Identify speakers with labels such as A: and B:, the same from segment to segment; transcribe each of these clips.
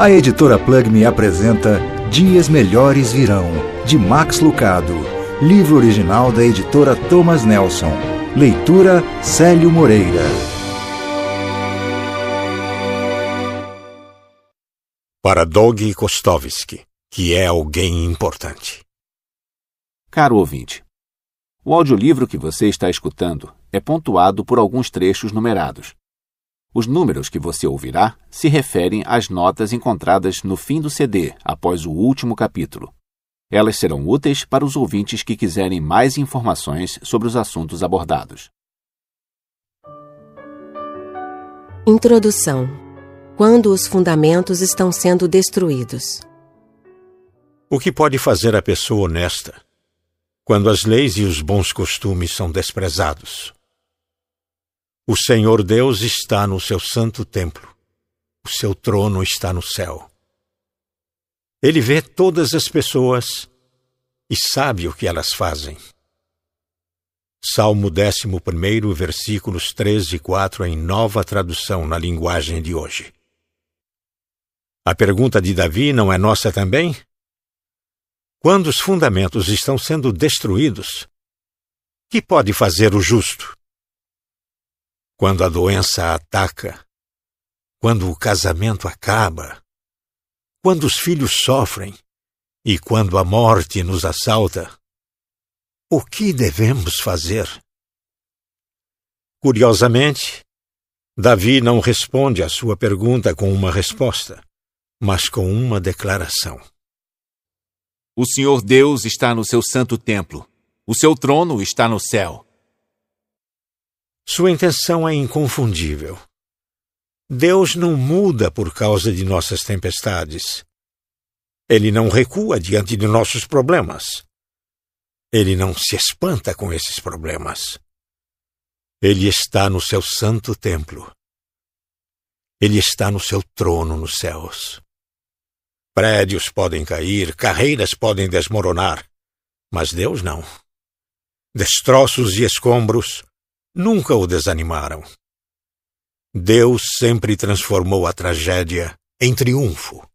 A: A editora Plug me apresenta Dias Melhores Virão, de Max Lucado. Livro original da editora Thomas Nelson. Leitura Célio Moreira.
B: Para Dog Kostovski, que é alguém importante.
C: Caro ouvinte, o audiolivro que você está escutando é pontuado por alguns trechos numerados. Os números que você ouvirá se referem às notas encontradas no fim do CD, após o último capítulo. Elas serão úteis para os ouvintes que quiserem mais informações sobre os assuntos abordados.
D: Introdução Quando os fundamentos estão sendo destruídos.
B: O que pode fazer a pessoa honesta quando as leis e os bons costumes são desprezados? O Senhor Deus está no seu santo templo. O seu trono está no céu. Ele vê todas as pessoas e sabe o que elas fazem. Salmo 11, versículos 3 e 4 em nova tradução na linguagem de hoje. A pergunta de Davi não é nossa também? Quando os fundamentos estão sendo destruídos, que pode fazer o justo? Quando a doença ataca, quando o casamento acaba, quando os filhos sofrem e quando a morte nos assalta, o que devemos fazer? Curiosamente, Davi não responde à sua pergunta com uma resposta, mas com uma declaração.
C: O Senhor Deus está no seu santo templo. O seu trono está no céu.
B: Sua intenção é inconfundível. Deus não muda por causa de nossas tempestades. Ele não recua diante de nossos problemas. Ele não se espanta com esses problemas. Ele está no seu santo templo. Ele está no seu trono nos céus. Prédios podem cair, carreiras podem desmoronar, mas Deus não. Destroços e escombros nunca o desanimaram. Deus sempre transformou a tragédia em triunfo.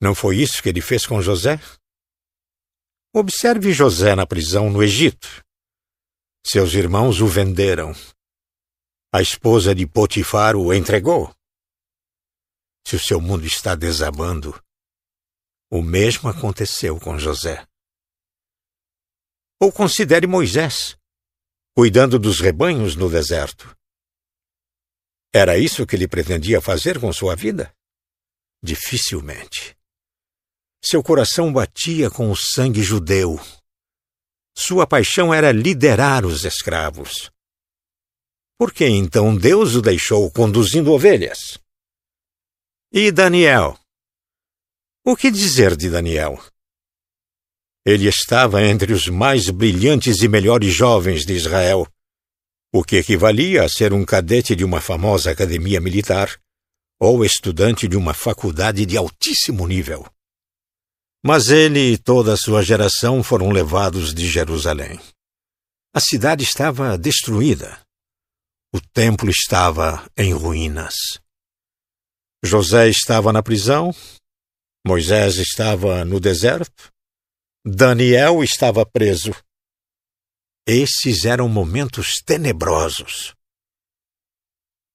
B: Não foi isso que ele fez com José? Observe José na prisão no Egito. Seus irmãos o venderam. A esposa de Potifar o entregou. Se o seu mundo está desabando, o mesmo aconteceu com José. Ou considere Moisés cuidando dos rebanhos no deserto. Era isso que ele pretendia fazer com sua vida? Dificilmente. Seu coração batia com o sangue judeu. Sua paixão era liderar os escravos. Por que então Deus o deixou conduzindo ovelhas? E Daniel? O que dizer de Daniel? Ele estava entre os mais brilhantes e melhores jovens de Israel, o que equivalia a ser um cadete de uma famosa academia militar ou estudante de uma faculdade de altíssimo nível. Mas ele e toda a sua geração foram levados de Jerusalém. A cidade estava destruída. O templo estava em ruínas. José estava na prisão, Moisés estava no deserto, Daniel estava preso. Esses eram momentos tenebrosos.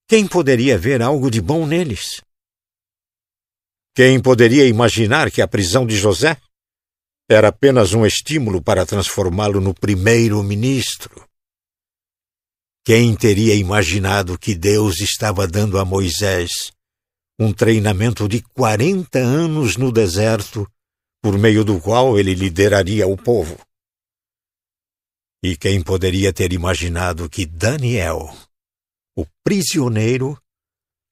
B: Quem poderia ver algo de bom neles? Quem poderia imaginar que a prisão de José era apenas um estímulo para transformá-lo no primeiro-ministro? Quem teria imaginado que Deus estava dando a Moisés um treinamento de 40 anos no deserto por meio do qual ele lideraria o povo. E quem poderia ter imaginado que Daniel, o prisioneiro,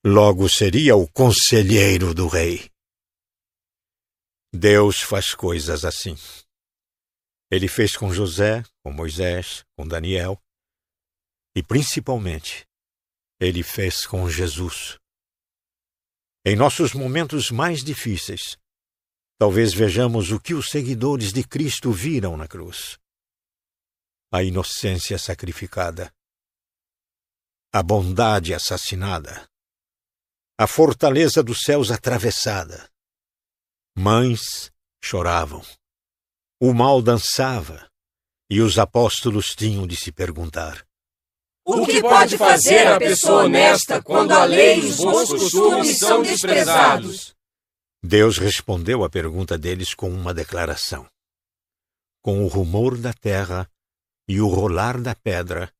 B: logo seria o conselheiro do rei? Deus faz coisas assim. Ele fez com José, com Moisés, com Daniel, e principalmente, ele fez com Jesus. Em nossos momentos mais difíceis, talvez vejamos o que os seguidores de Cristo viram na cruz: a inocência sacrificada, a bondade assassinada, a fortaleza dos céus atravessada. Mães choravam, o mal dançava, e os apóstolos tinham de se perguntar:
E: O que pode fazer a pessoa honesta quando a lei e os bons costumes são desprezados?
B: Deus respondeu à pergunta deles com uma declaração. Com o rumor da terra e o rolar da pedra,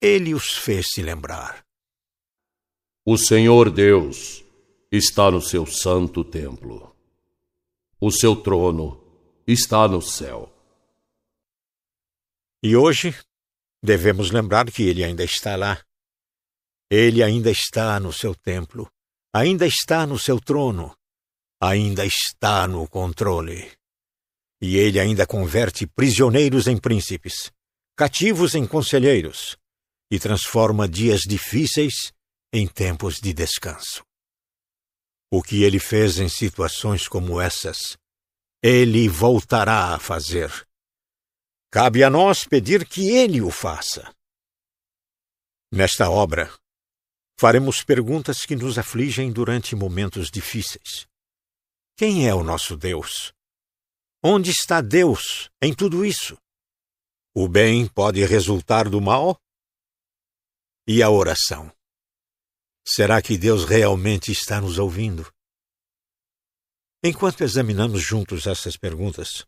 B: ele os fez se lembrar.
F: O Senhor Deus está no seu santo templo. O seu trono está no céu.
B: E hoje devemos lembrar que ele ainda está lá. Ele ainda está no seu templo, ainda está no seu trono, ainda está no controle. E ele ainda converte prisioneiros em príncipes, cativos em conselheiros, e transforma dias difíceis em tempos de descanso. O que ele fez em situações como essas, ele voltará a fazer. Cabe a nós pedir que ele o faça. Nesta obra, faremos perguntas que nos afligem durante momentos difíceis. Quem é o nosso Deus? Onde está Deus em tudo isso? O bem pode resultar do mal? E a oração? Será que Deus realmente está nos ouvindo? Enquanto examinamos juntos essas perguntas,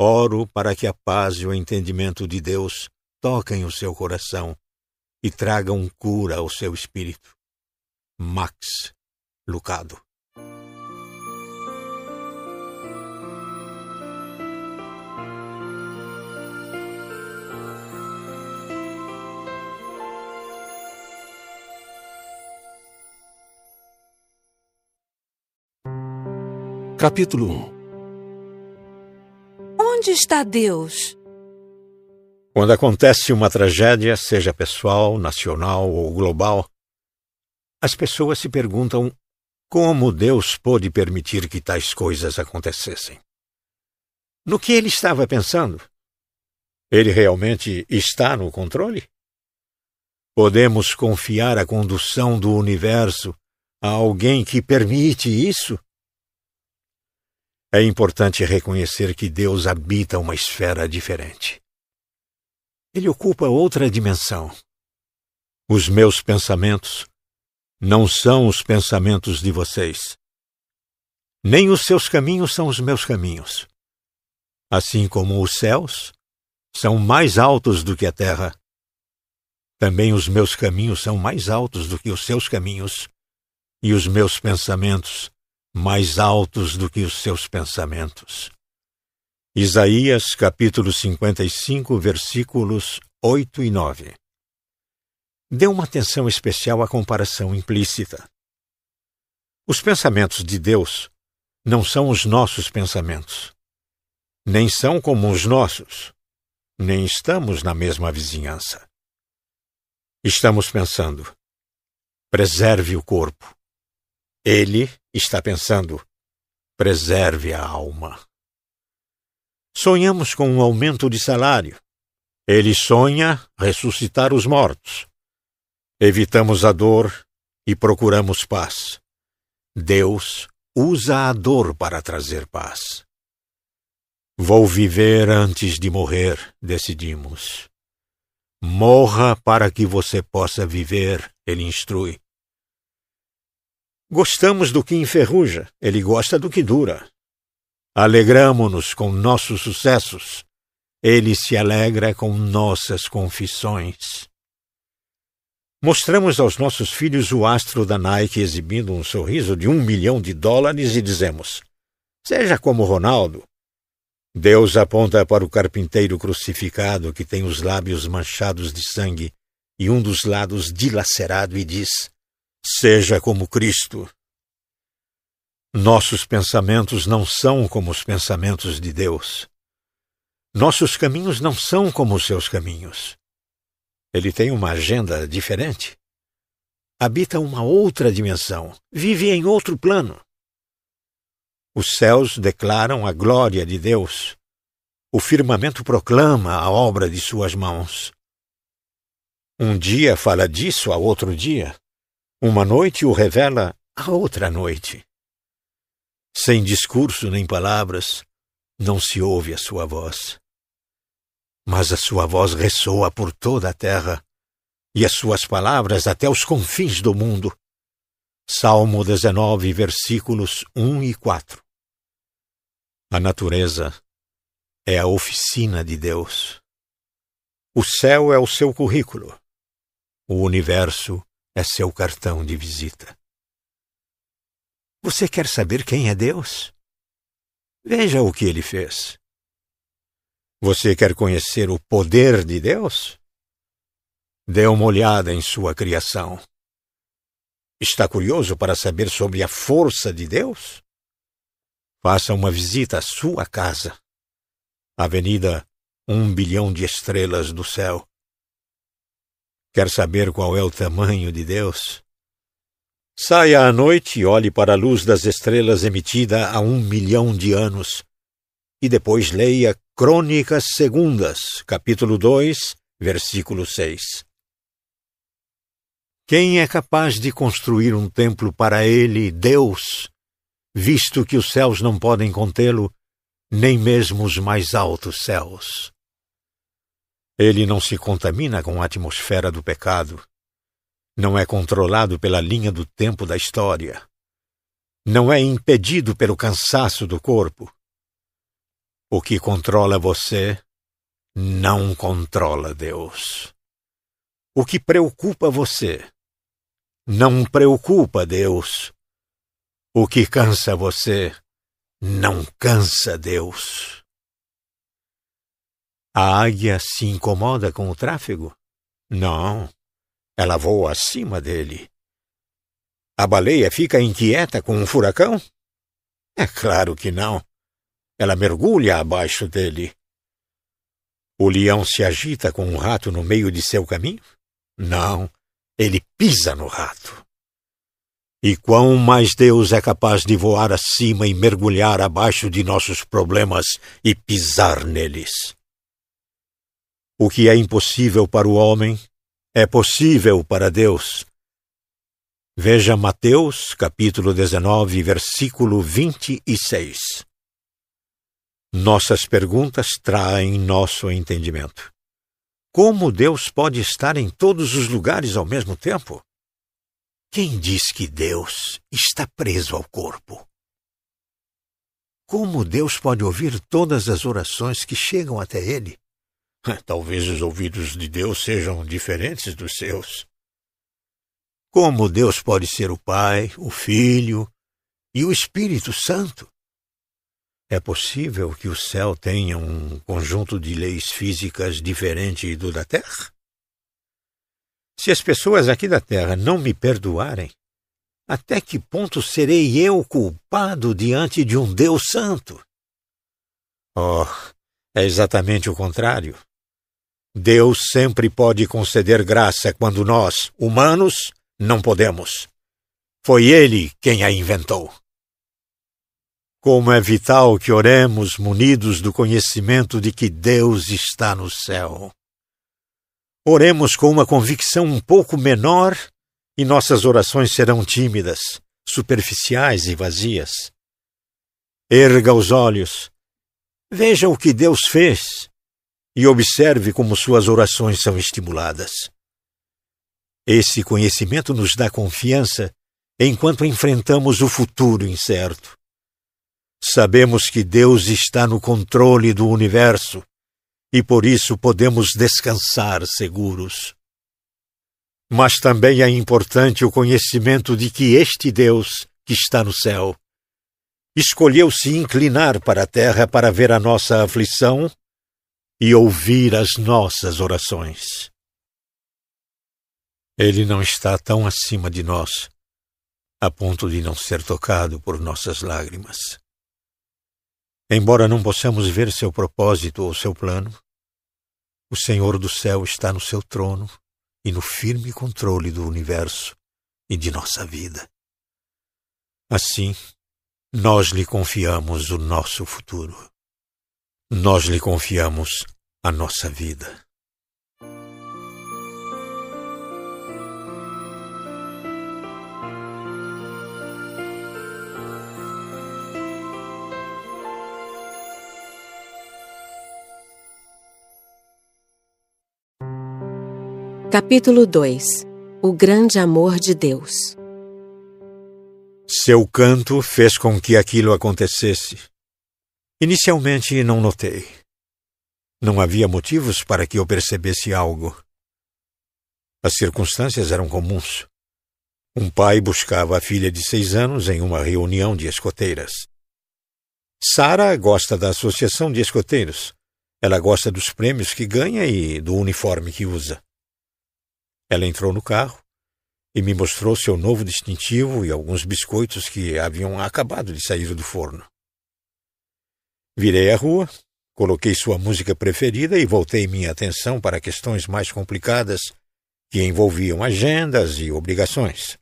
B: oro para que a paz e o entendimento de Deus toquem o seu coração e tragam cura ao seu espírito. Max Lucado
G: Capítulo 1
H: Onde está Deus?
B: Quando acontece uma tragédia, seja pessoal, nacional ou global, as pessoas se perguntam como Deus pôde permitir que tais coisas acontecessem. No que ele estava pensando? Ele realmente está no controle? Podemos confiar a condução do universo a alguém que permite isso? É importante reconhecer que Deus habita uma esfera diferente. Ele ocupa outra dimensão. Os meus pensamentos não são os pensamentos de vocês. Nem os seus caminhos são os meus caminhos. Assim como os céus são mais altos do que a terra, também os meus caminhos são mais altos do que os seus caminhos, e os meus pensamentos mais altos do que os seus pensamentos. Isaías capítulo 55, versículos 8 e 9. Dê uma atenção especial à comparação implícita. Os pensamentos de Deus não são os nossos pensamentos, nem são como os nossos, nem estamos na mesma vizinhança. Estamos pensando: preserve o corpo. Ele está pensando: preserve a alma. Sonhamos com um aumento de salário. Ele sonha ressuscitar os mortos. Evitamos a dor e procuramos paz. Deus usa a dor para trazer paz. Vou viver antes de morrer, decidimos. Morra para que você possa viver, ele instrui. Gostamos do que enferruja, ele gosta do que dura. Alegramo-nos com nossos sucessos, ele se alegra com nossas confissões. Mostramos aos nossos filhos o astro da Nike exibindo um sorriso de um milhão de dólares e dizemos: Seja como Ronaldo. Deus aponta para o carpinteiro crucificado que tem os lábios manchados de sangue e um dos lados dilacerado e diz: Seja como Cristo. Nossos pensamentos não são como os pensamentos de Deus. Nossos caminhos não são como os seus caminhos. Ele tem uma agenda diferente. Habita uma outra dimensão, vive em outro plano. Os céus declaram a glória de Deus. O firmamento proclama a obra de suas mãos. Um dia fala disso a outro dia. Uma noite o revela a outra noite. Sem discurso nem palavras, não se ouve a sua voz. Mas a sua voz ressoa por toda a terra e as suas palavras até os confins do mundo. Salmo 19, versículos 1 e 4. A natureza é a oficina de Deus. O céu é o seu currículo. O universo é seu cartão de visita. Você quer saber quem é Deus? Veja o que ele fez. Você quer conhecer o poder de Deus? Dê uma olhada em sua criação. Está curioso para saber sobre a força de Deus? Faça uma visita à sua casa. Avenida Um Bilhão de Estrelas do Céu. Quer saber qual é o tamanho de Deus? Saia à noite e olhe para a luz das estrelas emitida há um milhão de anos. E depois leia Crônicas Segundas, capítulo 2, versículo 6. Quem é capaz de construir um templo para ele, Deus, visto que os céus não podem contê-lo, nem mesmo os mais altos céus? Ele não se contamina com a atmosfera do pecado, não é controlado pela linha do tempo da história, não é impedido pelo cansaço do corpo. O que controla você não controla Deus. O que preocupa você não preocupa Deus. O que cansa você não cansa Deus. A águia se incomoda com o tráfego? Não. Ela voa acima dele. A baleia fica inquieta com um furacão? É claro que não. Ela mergulha abaixo dele. O leão se agita com um rato no meio de seu caminho? Não ele pisa no rato. E quão mais Deus é capaz de voar acima e mergulhar abaixo de nossos problemas e pisar neles. O que é impossível para o homem é possível para Deus. Veja Mateus, capítulo 19, versículo 26. Nossas perguntas traem nosso entendimento. Como Deus pode estar em todos os lugares ao mesmo tempo? Quem diz que Deus está preso ao corpo? Como Deus pode ouvir todas as orações que chegam até Ele? Talvez os ouvidos de Deus sejam diferentes dos seus. Como Deus pode ser o Pai, o Filho e o Espírito Santo? É possível que o céu tenha um conjunto de leis físicas diferente do da Terra? Se as pessoas aqui da Terra não me perdoarem, até que ponto serei eu culpado diante de um Deus Santo? Oh, é exatamente o contrário. Deus sempre pode conceder graça quando nós, humanos, não podemos. Foi Ele quem a inventou. Como é vital que oremos munidos do conhecimento de que Deus está no céu. Oremos com uma convicção um pouco menor e nossas orações serão tímidas, superficiais e vazias. Erga os olhos, veja o que Deus fez e observe como suas orações são estimuladas. Esse conhecimento nos dá confiança enquanto enfrentamos o futuro incerto. Sabemos que Deus está no controle do universo e por isso podemos descansar seguros. Mas também é importante o conhecimento de que este Deus, que está no céu, escolheu se inclinar para a terra para ver a nossa aflição e ouvir as nossas orações. Ele não está tão acima de nós, a ponto de não ser tocado por nossas lágrimas. Embora não possamos ver seu propósito ou seu plano, o Senhor do céu está no seu trono e no firme controle do universo e de nossa vida. Assim, nós lhe confiamos o nosso futuro nós lhe confiamos a nossa vida.
D: Capítulo 2 O Grande Amor de Deus
B: Seu canto fez com que aquilo acontecesse. Inicialmente não notei. Não havia motivos para que eu percebesse algo. As circunstâncias eram comuns. Um pai buscava a filha de seis anos em uma reunião de escoteiras. Sara gosta da associação de escoteiros. Ela gosta dos prêmios que ganha e do uniforme que usa. Ela entrou no carro e me mostrou seu novo distintivo e alguns biscoitos que haviam acabado de sair do forno. Virei à rua, coloquei sua música preferida e voltei minha atenção para questões mais complicadas que envolviam agendas e obrigações.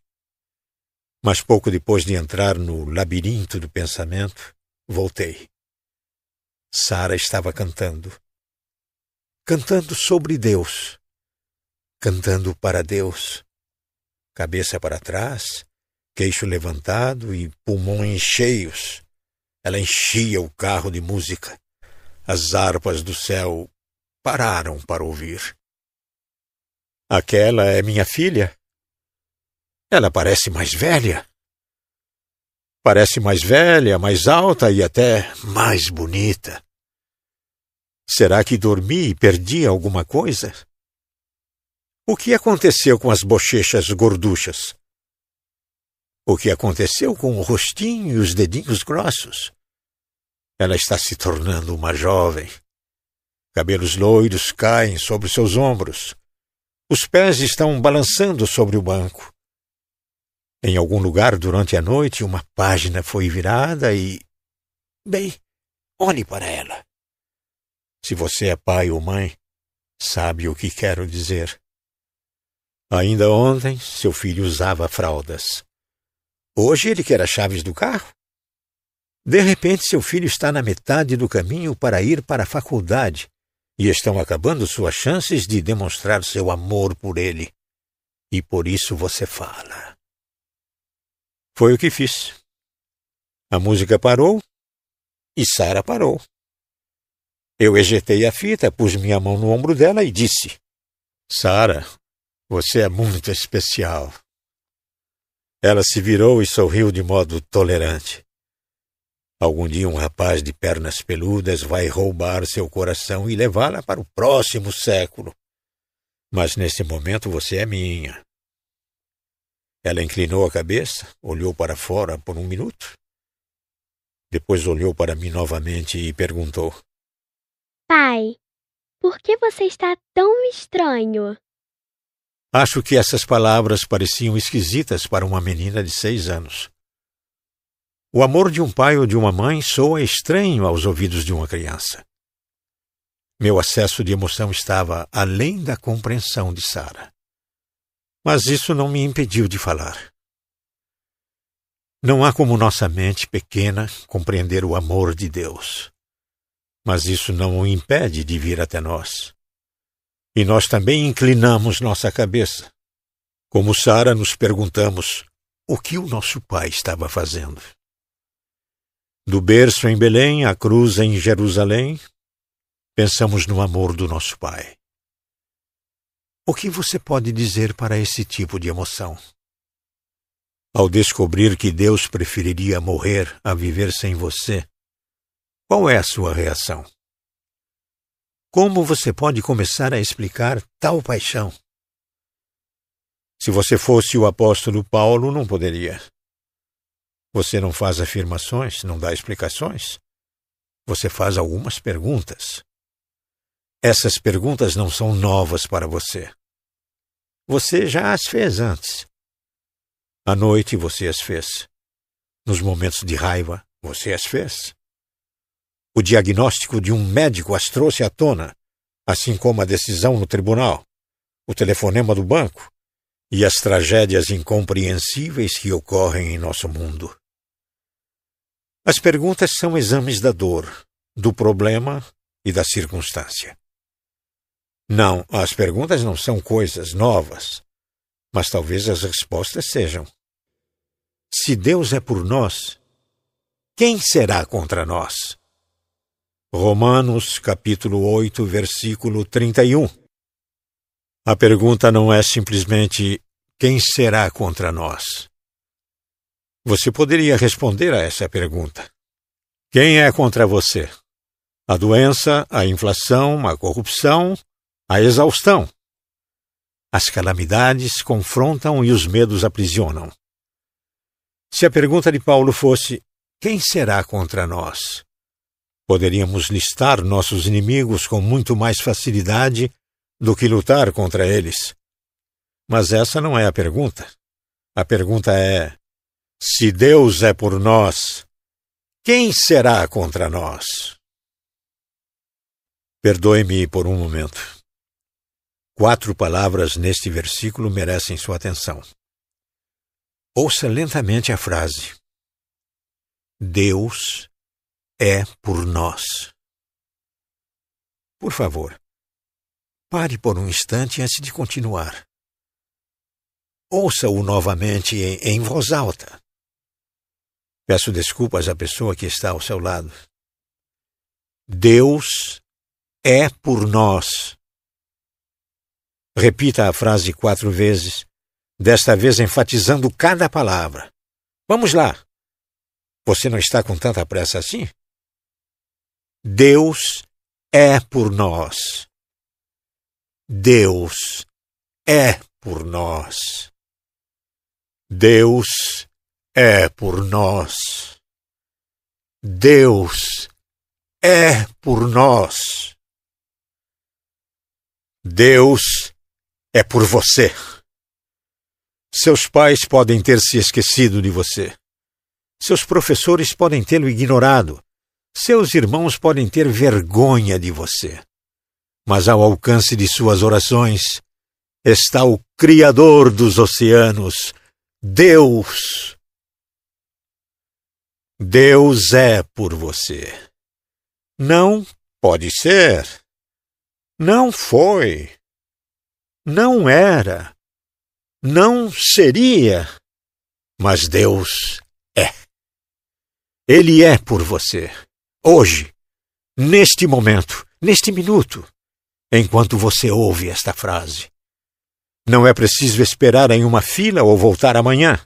B: Mas pouco depois de entrar no labirinto do pensamento, voltei. Sara estava cantando. Cantando sobre Deus. Cantando para Deus cabeça para trás, queixo levantado e pulmões cheios. Ela enchia o carro de música. As harpas do céu pararam para ouvir. Aquela é minha filha? Ela parece mais velha. Parece mais velha, mais alta e até mais bonita. Será que dormi e perdi alguma coisa? O que aconteceu com as bochechas gorduchas? O que aconteceu com o rostinho e os dedinhos grossos? Ela está se tornando uma jovem. Cabelos loiros caem sobre seus ombros. Os pés estão balançando sobre o banco. Em algum lugar durante a noite, uma página foi virada e. Bem, olhe para ela. Se você é pai ou mãe, sabe o que quero dizer. Ainda ontem, seu filho usava fraldas. Hoje ele quer as chaves do carro. De repente, seu filho está na metade do caminho para ir para a faculdade e estão acabando suas chances de demonstrar seu amor por ele. E por isso você fala. Foi o que fiz. A música parou e Sara parou. Eu ejetei a fita, pus minha mão no ombro dela e disse: Sara, você é muito especial. Ela se virou e sorriu de modo tolerante. Algum dia um rapaz de pernas peludas vai roubar seu coração e levá-la para o próximo século. Mas nesse momento você é minha. Ela inclinou a cabeça, olhou para fora por um minuto. Depois olhou para mim novamente e perguntou:
G: Pai, por que você está tão estranho?
B: Acho que essas palavras pareciam esquisitas para uma menina de seis anos. O amor de um pai ou de uma mãe soa estranho aos ouvidos de uma criança. Meu acesso de emoção estava além da compreensão de Sara. Mas isso não me impediu de falar. Não há como nossa mente pequena compreender o amor de Deus. Mas isso não o impede de vir até nós. E nós também inclinamos nossa cabeça. Como Sara, nos perguntamos o que o nosso pai estava fazendo. Do berço em Belém à cruz em Jerusalém, pensamos no amor do nosso pai. O que você pode dizer para esse tipo de emoção? Ao descobrir que Deus preferiria morrer a viver sem você, qual é a sua reação? Como você pode começar a explicar tal paixão? Se você fosse o apóstolo Paulo, não poderia. Você não faz afirmações, não dá explicações. Você faz algumas perguntas. Essas perguntas não são novas para você. Você já as fez antes. À noite você as fez. Nos momentos de raiva, você as fez. O diagnóstico de um médico as trouxe à tona, assim como a decisão no tribunal, o telefonema do banco e as tragédias incompreensíveis que ocorrem em nosso mundo. As perguntas são exames da dor, do problema e da circunstância. Não, as perguntas não são coisas novas, mas talvez as respostas sejam. Se Deus é por nós, quem será contra nós? Romanos capítulo 8, versículo 31. A pergunta não é simplesmente quem será contra nós. Você poderia responder a essa pergunta. Quem é contra você? A doença, a inflação, a corrupção, a exaustão. As calamidades confrontam e os medos aprisionam. Se a pergunta de Paulo fosse: quem será contra nós? Poderíamos listar nossos inimigos com muito mais facilidade do que lutar contra eles. Mas essa não é a pergunta. A pergunta é: se Deus é por nós, quem será contra nós? Perdoe-me por um momento. Quatro palavras neste versículo merecem sua atenção. Ouça lentamente a frase: Deus é por nós. Por favor, pare por um instante antes de continuar. Ouça-o novamente em, voz alta. Peço desculpas à pessoa que está ao seu lado. Deus é por nós. Repita a frase quatro vezes, desta vez enfatizando cada palavra. Vamos lá. Você não está com tanta pressa assim? Deus é por nós. Deus é por nós. Deus é por nós. Deus é por nós. Deus é por você. Seus pais podem ter se esquecido de você. Seus professores podem tê-lo ignorado. Seus irmãos podem ter vergonha de você. Mas ao alcance de suas orações está o Criador dos oceanos, Deus Deus é por você. Não pode ser. Não foi. Não era. Não seria. Mas Deus é. Ele é por você. Hoje, neste momento, neste minuto, enquanto você ouve esta frase. Não é preciso esperar em uma fila ou voltar amanhã.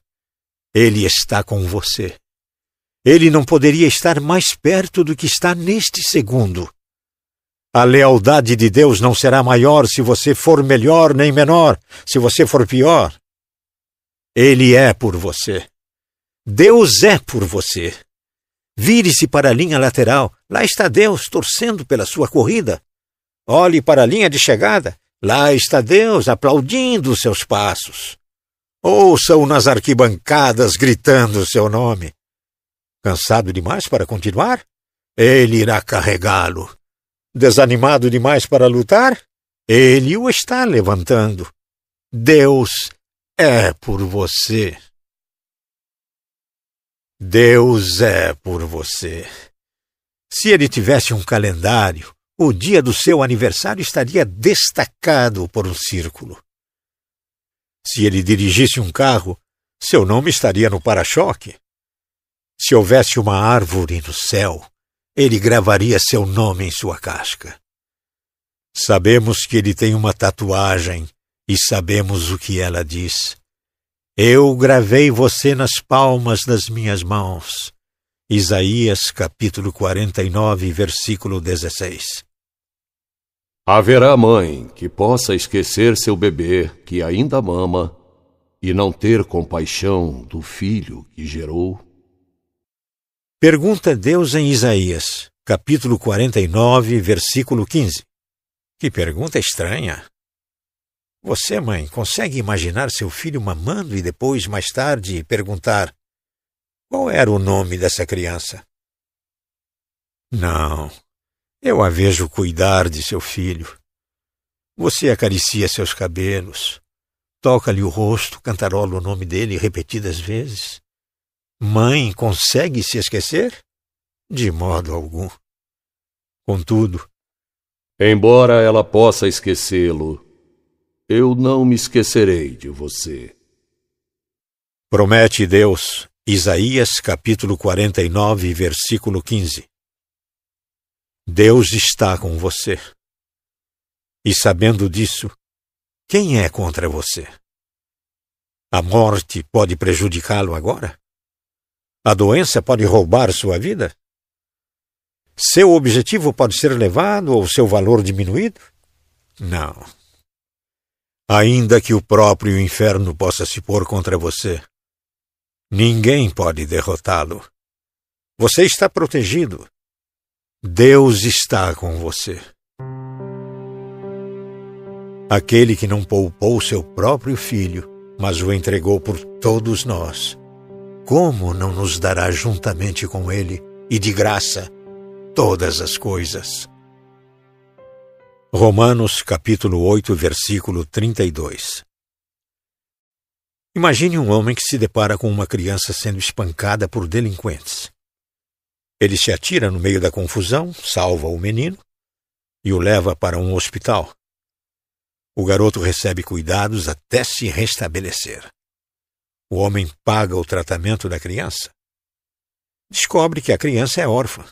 B: Ele está com você. Ele não poderia estar mais perto do que está neste segundo. A lealdade de Deus não será maior se você for melhor nem menor, se você for pior. Ele é por você. Deus é por você. Vire-se para a linha lateral. Lá está Deus torcendo pela sua corrida. Olhe para a linha de chegada. Lá está Deus aplaudindo os seus passos. Ouça-o nas arquibancadas gritando o seu nome. Cansado demais para continuar? Ele irá carregá-lo. Desanimado demais para lutar? Ele o está levantando. Deus é por você. Deus é por você. Se ele tivesse um calendário, o dia do seu aniversário estaria destacado por um círculo. Se ele dirigisse um carro, seu nome estaria no para-choque. Se houvesse uma árvore no céu, ele gravaria seu nome em sua casca. Sabemos que ele tem uma tatuagem e sabemos o que ela diz. Eu gravei você nas palmas das minhas mãos. Isaías capítulo 49, versículo 16.
F: Haverá mãe que possa esquecer seu bebê que ainda mama e não ter compaixão do filho que gerou?
B: Pergunta Deus em Isaías, capítulo 49, versículo 15. Que pergunta estranha. Você, mãe, consegue imaginar seu filho mamando e depois, mais tarde, perguntar: qual era o nome dessa criança? Não, eu a vejo cuidar de seu filho. Você acaricia seus cabelos, toca-lhe o rosto, cantarola o nome dele repetidas vezes. Mãe consegue se esquecer? De modo algum. Contudo,
F: embora ela possa esquecê-lo, eu não me esquecerei de você.
B: Promete Deus, Isaías capítulo 49, versículo 15. Deus está com você. E sabendo disso, Quem é contra você? A morte pode prejudicá-lo agora? A doença pode roubar sua vida? Seu objetivo pode ser levado ou seu valor diminuído? Não. Ainda que o próprio inferno possa se pôr contra você, ninguém pode derrotá-lo. Você está protegido. Deus está com você. Aquele que não poupou seu próprio filho, mas o entregou por todos nós, como não nos dará juntamente com ele e de graça todas as coisas? Romanos capítulo 8, versículo 32 Imagine um homem que se depara com uma criança sendo espancada por delinquentes. Ele se atira no meio da confusão, salva o menino e o leva para um hospital. O garoto recebe cuidados até se restabelecer. O homem paga o tratamento da criança. Descobre que a criança é órfã.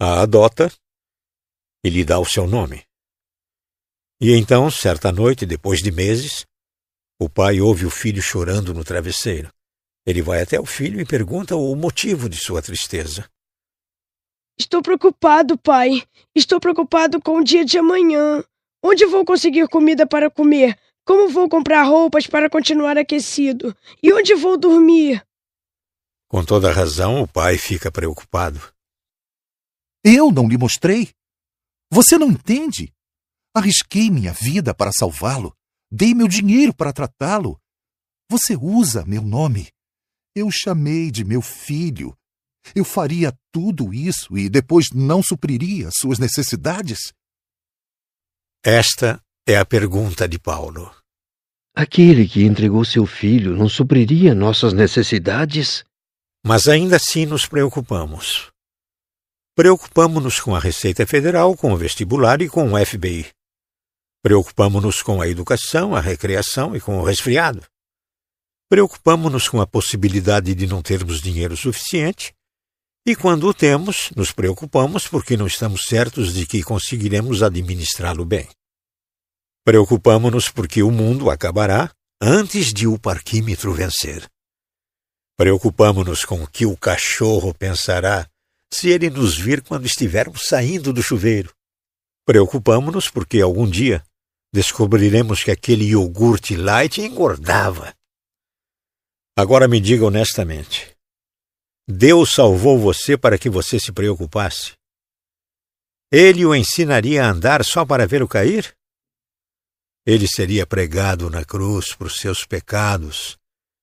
B: A adota e lhe dá o seu nome. E então, certa noite, depois de meses, o pai ouve o filho chorando no travesseiro. Ele vai até o filho e pergunta o motivo de sua tristeza.
H: Estou preocupado, pai. Estou preocupado com o dia de amanhã. Onde vou conseguir comida para comer? Como vou comprar roupas para continuar aquecido? E onde vou dormir?
B: Com toda razão, o pai fica preocupado.
I: Eu não lhe mostrei? Você não entende? Arrisquei minha vida para salvá-lo. Dei meu dinheiro para tratá-lo. Você usa meu nome. Eu chamei de meu filho. Eu faria tudo isso e depois não supriria suas necessidades?
B: Esta é a pergunta de Paulo.
J: Aquele que entregou seu filho não supriria nossas necessidades?
B: Mas ainda assim nos preocupamos. Preocupamos-nos com a Receita Federal, com o vestibular e com o FBI. Preocupamos-nos com a educação, a recreação e com o resfriado. Preocupamos-nos com a possibilidade de não termos dinheiro suficiente, e quando o temos, nos preocupamos porque não estamos certos de que conseguiremos administrá-lo bem. Preocupamos-nos porque o mundo acabará antes de o parquímetro vencer. Preocupamos-nos com o que o cachorro pensará se ele nos vir quando estivermos saindo do chuveiro. Preocupamos-nos porque algum dia descobriremos que aquele iogurte light engordava. Agora me diga honestamente: Deus salvou você para que você se preocupasse? Ele o ensinaria a andar só para vê-lo cair? Ele seria pregado na cruz por seus pecados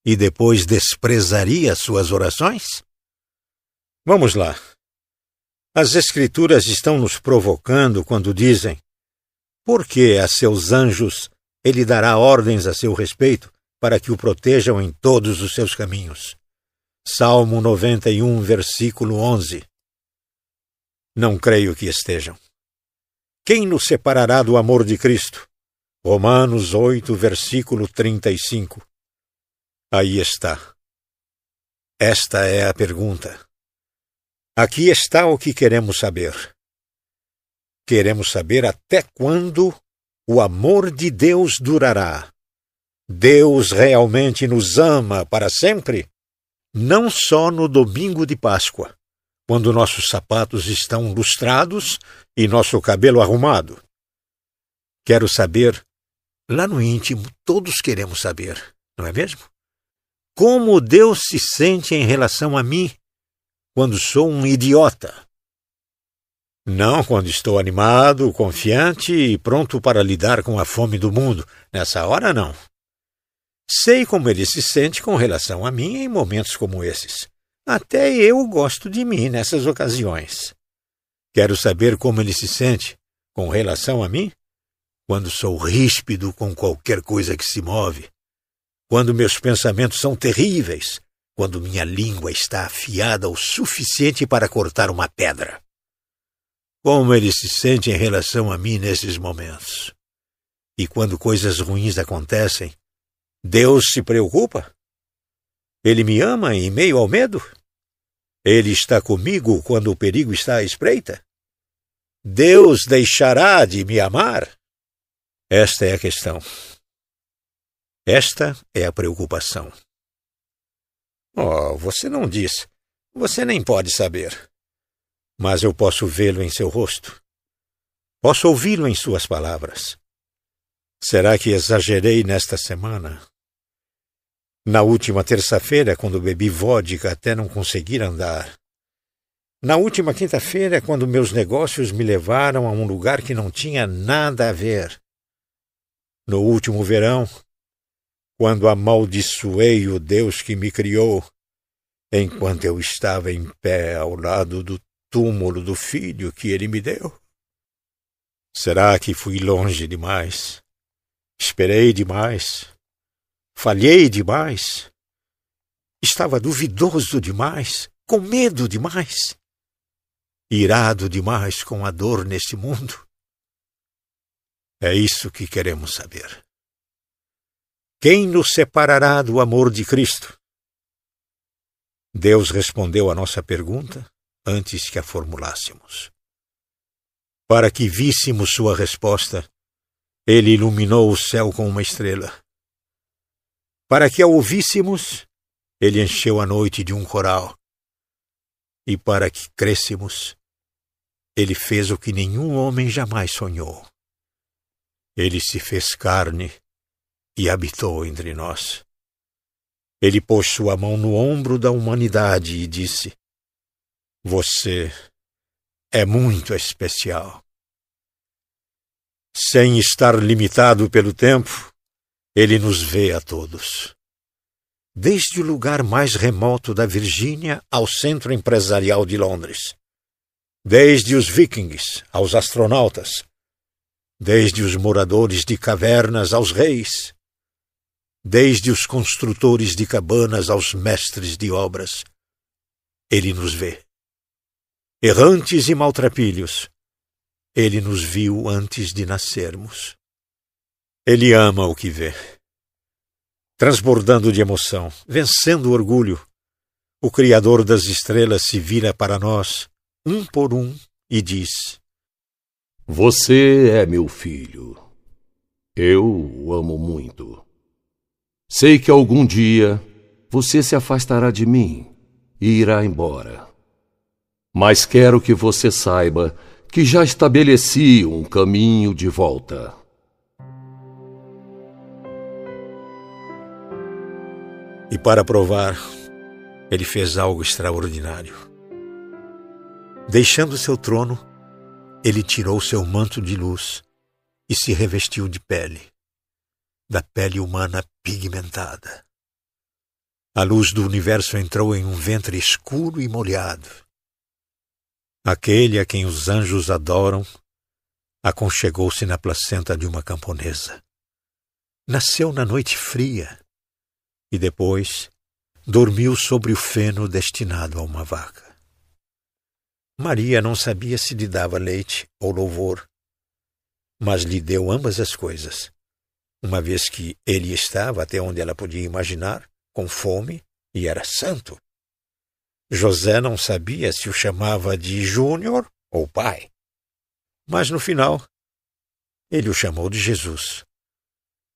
B: e depois desprezaria suas orações? Vamos lá. As Escrituras estão nos provocando quando dizem: Por que a seus anjos ele dará ordens a seu respeito para que o protejam em todos os seus caminhos. Salmo 91, versículo 11. Não creio que estejam. Quem nos separará do amor de Cristo? Romanos 8, versículo 35. Aí está. Esta é a pergunta. Aqui está o que queremos saber. Queremos saber até quando o amor de Deus durará Deus realmente nos ama para sempre? Não só no domingo de Páscoa, quando nossos sapatos estão lustrados e nosso cabelo arrumado. Quero saber, lá no íntimo, todos queremos saber, não é mesmo? Como Deus se sente em relação a mim quando sou um idiota? Não quando estou animado, confiante e pronto para lidar com a fome do mundo. Nessa hora, não. Sei como ele se sente com relação a mim em momentos como esses. Até eu gosto de mim nessas ocasiões. Quero saber como ele se sente com relação a mim quando sou ríspido com qualquer coisa que se move, quando meus pensamentos são terríveis, quando minha língua está afiada o suficiente para cortar uma pedra. Como ele se sente em relação a mim nesses momentos. E quando coisas ruins acontecem, Deus se preocupa? Ele me ama em meio ao medo? Ele está comigo quando o perigo está à espreita? Deus deixará de me amar? Esta é a questão. Esta é a preocupação. Oh, você não diz. Você nem pode saber. Mas eu posso vê-lo em seu rosto. Posso ouvi-lo em suas palavras. Será que exagerei nesta semana? Na última terça-feira, quando bebi vodka até não conseguir andar. Na última quinta-feira, quando meus negócios me levaram a um lugar que não tinha nada a ver. No último verão, quando amaldiçoei o Deus que me criou, enquanto eu estava em pé ao lado do túmulo do filho que ele me deu? Será que fui longe demais? Esperei demais? Falhei demais? Estava duvidoso demais? Com medo demais? Irado demais com a dor neste mundo? É isso que queremos saber. Quem nos separará do amor de Cristo? Deus respondeu a nossa pergunta antes que a formulássemos. Para que víssemos sua resposta, ele iluminou o céu com uma estrela. Para que a ouvíssemos, ele encheu a noite de um coral. E para que crescêssemos, ele fez o que nenhum homem jamais sonhou. Ele se fez carne e habitou entre nós. Ele pôs sua mão no ombro da humanidade e disse: Você é muito especial. Sem estar limitado pelo tempo, ele nos vê a todos. Desde o lugar mais remoto da Virgínia ao centro empresarial de Londres. Desde os vikings aos astronautas. Desde os moradores de cavernas aos reis. Desde os construtores de cabanas aos mestres de obras. Ele nos vê errantes e maltrapilhos, ele nos viu antes de nascermos. Ele ama o que vê. Transbordando de emoção, vencendo o orgulho, o Criador das estrelas se vira para nós, um por um, e diz:
F: Você é meu filho. Eu o amo muito. Sei que algum dia você se afastará de mim e irá embora. Mas quero que você saiba que já estabeleci um caminho de volta.
B: E para provar, ele fez algo extraordinário. Deixando seu trono, ele tirou seu manto de luz e se revestiu de pele, da pele humana pigmentada. A luz do universo entrou em um ventre escuro e molhado Aquele a quem os anjos adoram aconchegou-se na placenta de uma camponesa. Nasceu na noite fria e depois dormiu sobre o feno destinado a uma vaca. Maria não sabia se lhe dava leite ou louvor, mas lhe deu ambas as coisas, uma vez que ele estava, até onde ela podia imaginar, com fome e era santo. José não sabia se o chamava de Júnior ou pai. Mas no final, ele o chamou de Jesus.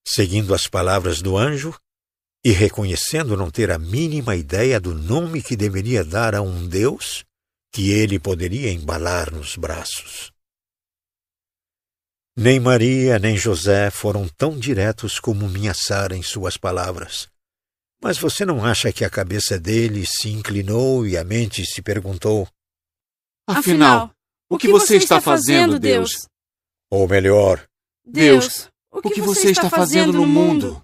B: Seguindo as palavras do anjo e reconhecendo não ter a mínima ideia do nome que deveria dar a um Deus que ele poderia embalar nos braços. Nem Maria nem José foram tão diretos como minha Sara em suas palavras. Mas você não acha que a cabeça dele se inclinou e a mente se perguntou:
K: Afinal, o que você está fazendo, Deus?
B: Ou melhor,
K: Deus, o que você está fazendo no mundo?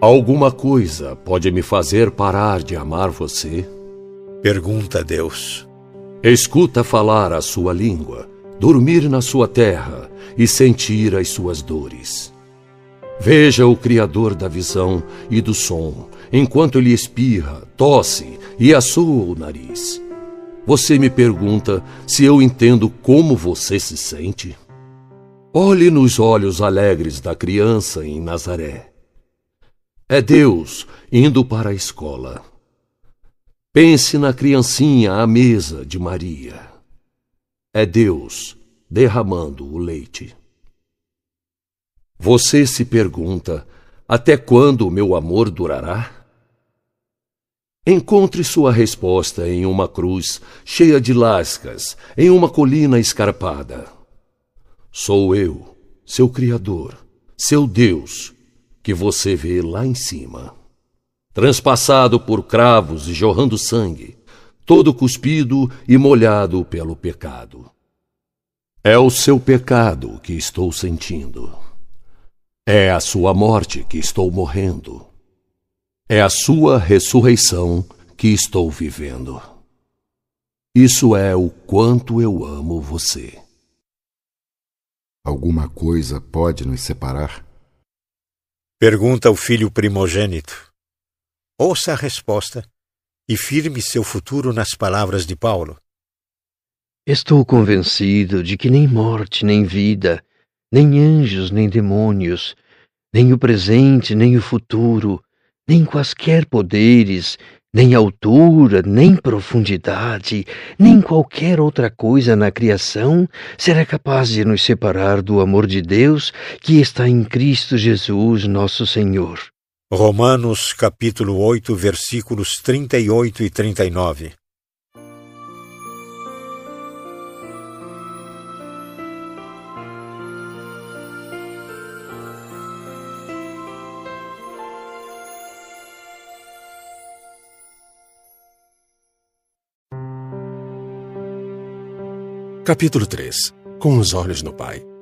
F: Alguma coisa pode me fazer parar de amar você?
B: Pergunta Deus.
F: Escuta falar a sua língua, dormir na sua terra e sentir as suas dores. Veja o Criador da visão e do som, enquanto ele espirra, tosse e assoa o nariz. Você me pergunta se eu entendo como você se sente? Olhe nos olhos alegres da criança em Nazaré. É Deus indo para a escola. Pense na criancinha à mesa de Maria. É Deus derramando o leite. Você se pergunta: até quando o meu amor durará? Encontre sua resposta em uma cruz cheia de lascas, em uma colina escarpada. Sou eu, seu Criador, seu Deus, que você vê lá em cima. Transpassado por cravos e jorrando sangue, todo cuspido e molhado pelo pecado. É o seu pecado que estou sentindo. É a sua morte que estou morrendo. É a sua ressurreição que estou vivendo. Isso é o quanto eu amo você.
A: Alguma coisa pode nos separar?
B: Pergunta o filho primogênito. Ouça a resposta e firme seu futuro nas palavras de Paulo.
J: Estou convencido de que nem morte, nem vida, nem anjos, nem demônios, nem o presente, nem o futuro, nem quaisquer poderes, nem altura, nem profundidade, nem qualquer outra coisa na criação será capaz de nos separar do amor de Deus que está em Cristo Jesus, nosso Senhor.
B: Romanos capítulo 8, versículos 38 e 39.
L: Capítulo 3 Com os olhos no Pai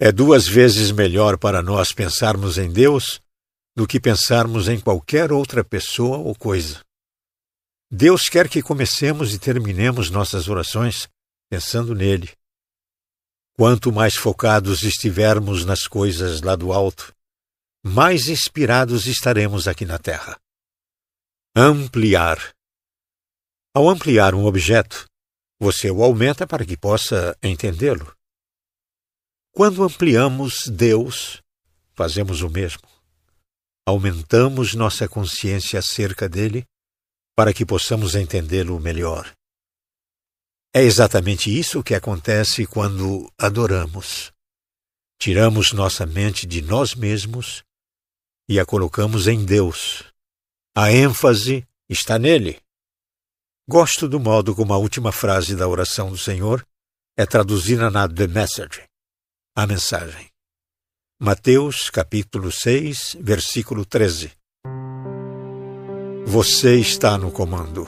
B: É duas vezes melhor para nós pensarmos em Deus do que pensarmos em qualquer outra pessoa ou coisa. Deus quer que comecemos e terminemos nossas orações pensando nele. Quanto mais focados estivermos nas coisas lá do alto, mais inspirados estaremos aqui na terra. Ampliar. Ao ampliar um objeto, você o aumenta para que possa entendê-lo. Quando ampliamos Deus, fazemos o mesmo. Aumentamos nossa consciência acerca dele para que possamos entendê-lo melhor. É exatamente isso que acontece quando adoramos. Tiramos nossa mente de nós mesmos e a colocamos em Deus. A ênfase está nele. Gosto do modo como a última frase da oração do Senhor é traduzida na The Message, a mensagem. Mateus capítulo 6, versículo 13. Você está no comando.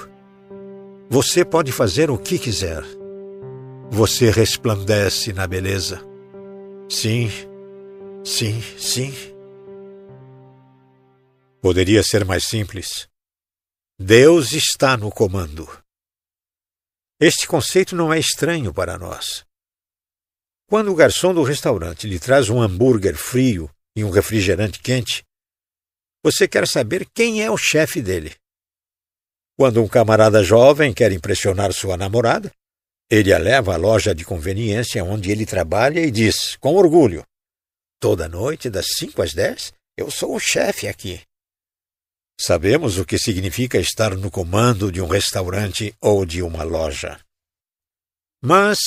B: Você pode fazer o que quiser. Você resplandece na beleza. Sim, sim, sim. Poderia ser mais simples. Deus está no comando. Este conceito não é estranho para nós. Quando o garçom do restaurante lhe traz um hambúrguer frio e um refrigerante quente, você quer saber quem é o chefe dele. Quando um camarada jovem quer impressionar sua namorada, ele a leva à loja de conveniência onde ele trabalha e diz, com orgulho: Toda noite, das cinco às dez, eu sou o chefe aqui. Sabemos o que significa estar no comando de um restaurante ou de uma loja. Mas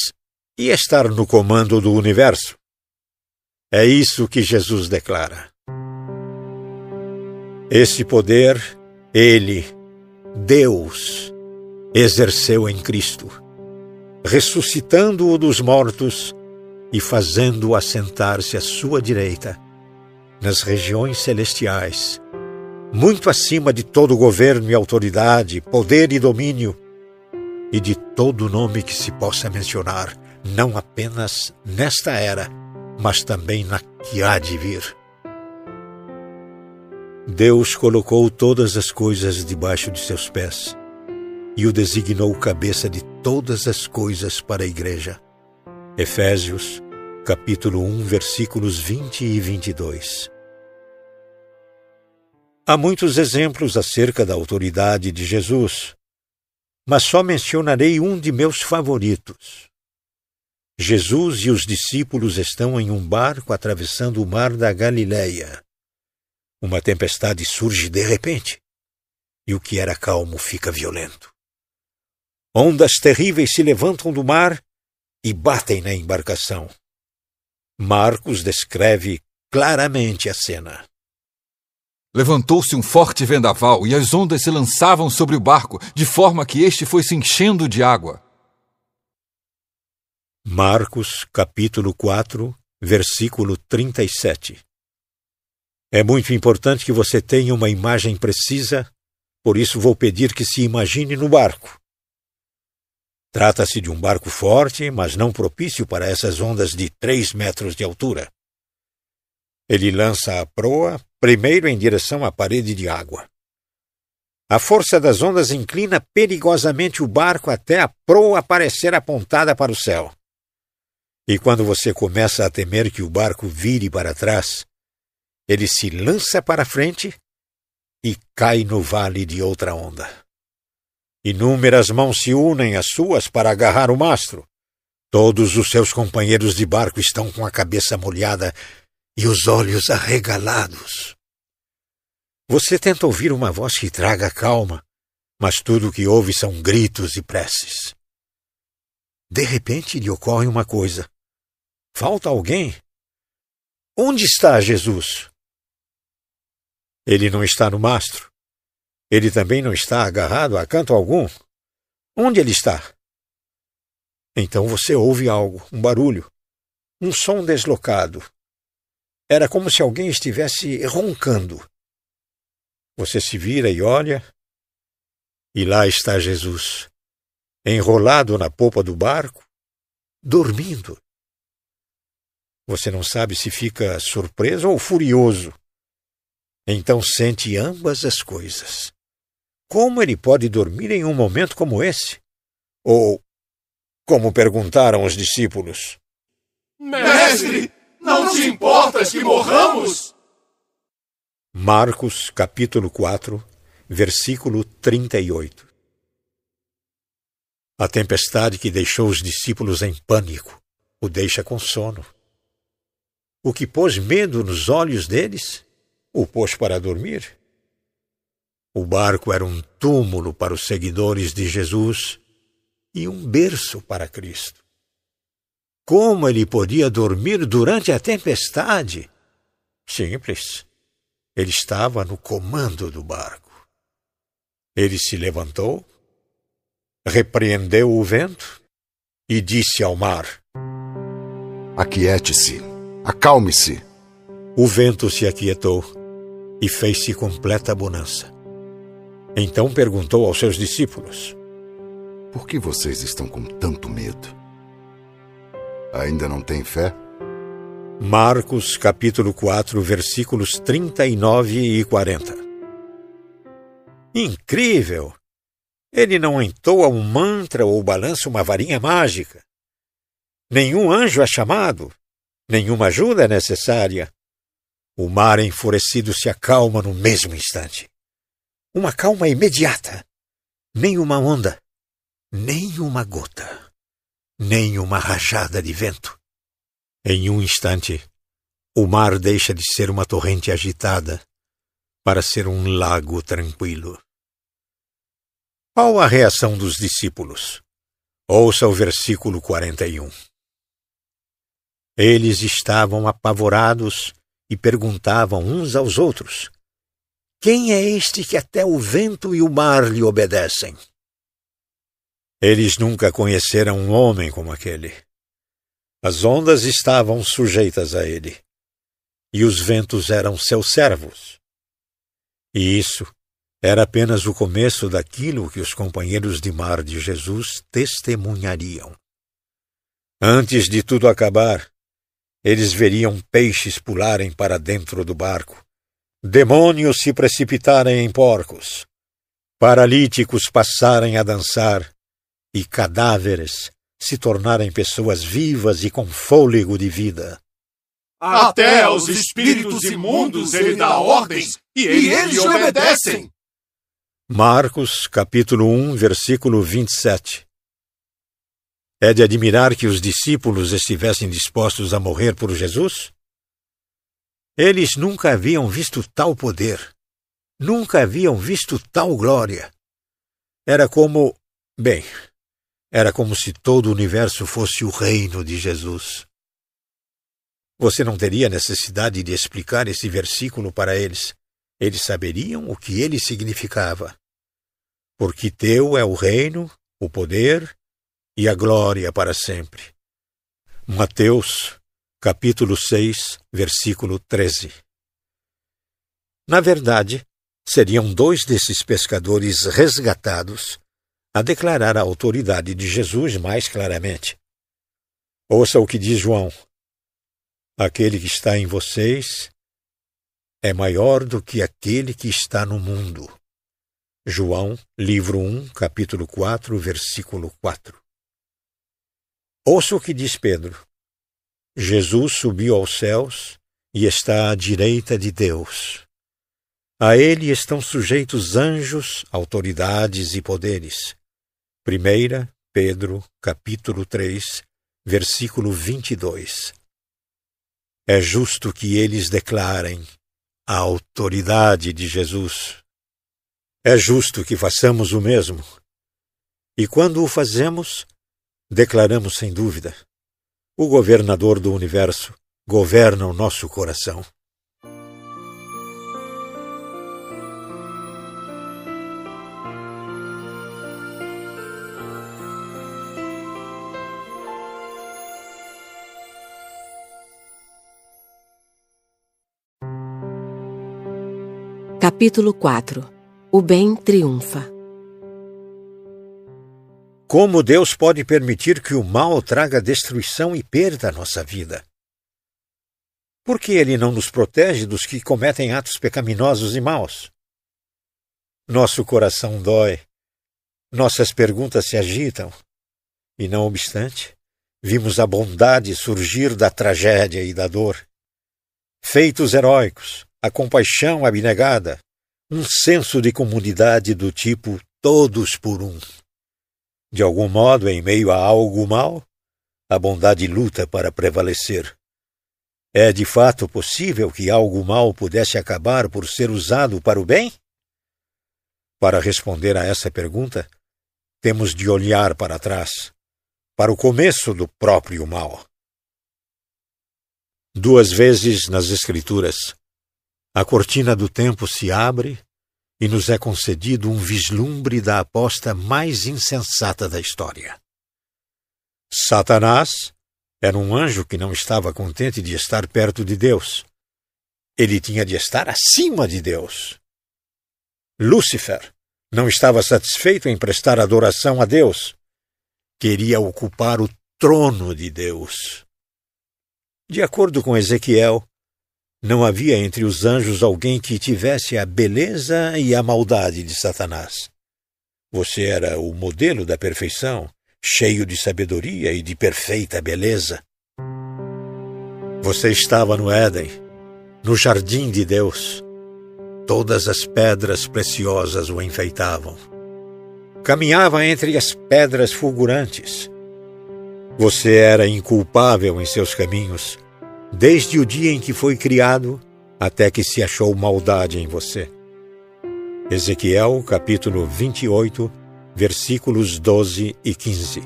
B: e estar no comando do universo? É isso que Jesus declara. Esse poder, ele, Deus, exerceu em Cristo, ressuscitando-o dos mortos e fazendo-o assentar-se à sua direita, nas regiões celestiais muito acima de todo governo e autoridade, poder e domínio, e de todo nome que se possa mencionar, não apenas nesta era, mas também na que há de vir. Deus colocou todas as coisas debaixo de seus pés e o designou cabeça de todas as coisas para a igreja. Efésios, capítulo 1, versículos 20 e 22. Há muitos exemplos acerca da autoridade de Jesus, mas só mencionarei um de meus favoritos. Jesus e os discípulos estão em um barco atravessando o mar da Galileia. Uma tempestade surge de repente, e o que era calmo fica violento. Ondas terríveis se levantam do mar e batem na embarcação. Marcos descreve claramente a cena.
M: Levantou-se um forte vendaval e as ondas se lançavam sobre o barco, de forma que este foi se enchendo de água.
B: Marcos, capítulo 4, versículo 37. É muito importante que você tenha uma imagem precisa, por isso vou pedir que se imagine no barco. Trata-se de um barco forte, mas não propício para essas ondas de três metros de altura. Ele lança a proa primeiro em direção à parede de água. A força das ondas inclina perigosamente o barco até a proa parecer apontada para o céu. E quando você começa a temer que o barco vire para trás, ele se lança para frente e cai no vale de outra onda. Inúmeras mãos se unem às suas para agarrar o mastro. Todos os seus companheiros de barco estão com a cabeça molhada e os olhos arregalados. Você tenta ouvir uma voz que traga calma, mas tudo o que ouve são gritos e preces. De repente lhe ocorre uma coisa. Falta alguém? Onde está Jesus? Ele não está no mastro. Ele também não está agarrado a canto algum. Onde ele está? Então você ouve algo, um barulho, um som deslocado. Era como se alguém estivesse roncando. Você se vira e olha, e lá está Jesus, enrolado na popa do barco, dormindo. Você não sabe se fica surpreso ou furioso. Então sente ambas as coisas. Como ele pode dormir em um momento como esse? Ou, como perguntaram os discípulos:
E: Mestre, não te importas que morramos?
B: Marcos, capítulo 4, versículo 38. A tempestade que deixou os discípulos em pânico o deixa com sono. O que pôs medo nos olhos deles o pôs para dormir. O barco era um túmulo para os seguidores de Jesus e um berço para Cristo. Como ele podia dormir durante a tempestade? Simples. Ele estava no comando do barco. Ele se levantou, repreendeu o vento e disse ao mar:
N: Aquiete-se, acalme-se.
B: O vento se aquietou e fez-se completa bonança. Então perguntou aos seus discípulos:
N: Por que vocês estão com tanto medo? Ainda não têm fé?
B: Marcos capítulo 4, versículos 39 e 40. Incrível! Ele não entoa um mantra ou balança uma varinha mágica. Nenhum anjo é chamado, nenhuma ajuda é necessária. O mar enfurecido se acalma no mesmo instante. Uma calma imediata. Nem uma onda, nem uma gota, nem uma rajada de vento. Em um instante, o mar deixa de ser uma torrente agitada para ser um lago tranquilo. Qual a reação dos discípulos? Ouça o versículo 41. Eles estavam apavorados e perguntavam uns aos outros: Quem é este que até o vento e o mar lhe obedecem? Eles nunca conheceram um homem como aquele. As ondas estavam sujeitas a ele, e os ventos eram seus servos. E isso era apenas o começo daquilo que os companheiros de mar de Jesus testemunhariam. Antes de tudo acabar, eles veriam peixes pularem para dentro do barco, demônios se precipitarem em porcos, paralíticos passarem a dançar e cadáveres se tornarem pessoas vivas e com fôlego de vida.
E: Até aos espíritos imundos ele dá ordens e eles, e eles lhe obedecem.
B: Marcos, capítulo 1, versículo 27. É de admirar que os discípulos estivessem dispostos a morrer por Jesus? Eles nunca haviam visto tal poder, nunca haviam visto tal glória. Era como. Bem, era como se todo o universo fosse o reino de Jesus. Você não teria necessidade de explicar esse versículo para eles. Eles saberiam o que ele significava. Porque teu é o reino, o poder e a glória para sempre. Mateus, capítulo 6, versículo 13. Na verdade, seriam dois desses pescadores resgatados a declarar a autoridade de Jesus mais claramente. Ouça o que diz João: Aquele que está em vocês é maior do que aquele que está no mundo. João, livro 1, capítulo 4, versículo 4. Ouça o que diz Pedro. Jesus subiu aos céus e está à direita de Deus. A ele estão sujeitos anjos, autoridades e poderes. 1 Pedro, capítulo 3, versículo 22. É justo que eles declarem a autoridade de Jesus. É justo que façamos o mesmo. E quando o fazemos, declaramos sem dúvida: o governador do universo governa o nosso coração.
D: Capítulo 4 O bem triunfa.
B: Como Deus pode permitir que o mal traga destruição e perda à nossa vida? Por que Ele não nos protege dos que cometem atos pecaminosos e maus? Nosso coração dói, nossas perguntas se agitam, e não obstante, vimos a bondade surgir da tragédia e da dor. Feitos heróicos, a compaixão abnegada, um senso de comunidade do tipo todos por um. De algum modo, em meio a algo mal, a bondade luta para prevalecer. É de fato possível que algo mal pudesse acabar por ser usado para o bem? Para responder a essa pergunta, temos de olhar para trás, para o começo do próprio mal. Duas vezes nas Escrituras, a cortina do tempo se abre e nos é concedido um vislumbre da aposta mais insensata da história. Satanás era um anjo que não estava contente de estar perto de Deus. Ele tinha de estar acima de Deus. Lúcifer não estava satisfeito em prestar adoração a Deus. Queria ocupar o trono de Deus. De acordo com Ezequiel, não havia entre os anjos alguém que tivesse a beleza e a maldade de Satanás. Você era o modelo da perfeição, cheio de sabedoria e de perfeita beleza. Você estava no Éden, no jardim de Deus. Todas as pedras preciosas o enfeitavam. Caminhava entre as pedras fulgurantes. Você era inculpável em seus caminhos desde o dia em que foi criado até que se achou maldade em você. Ezequiel capítulo 28, versículos 12 e 15.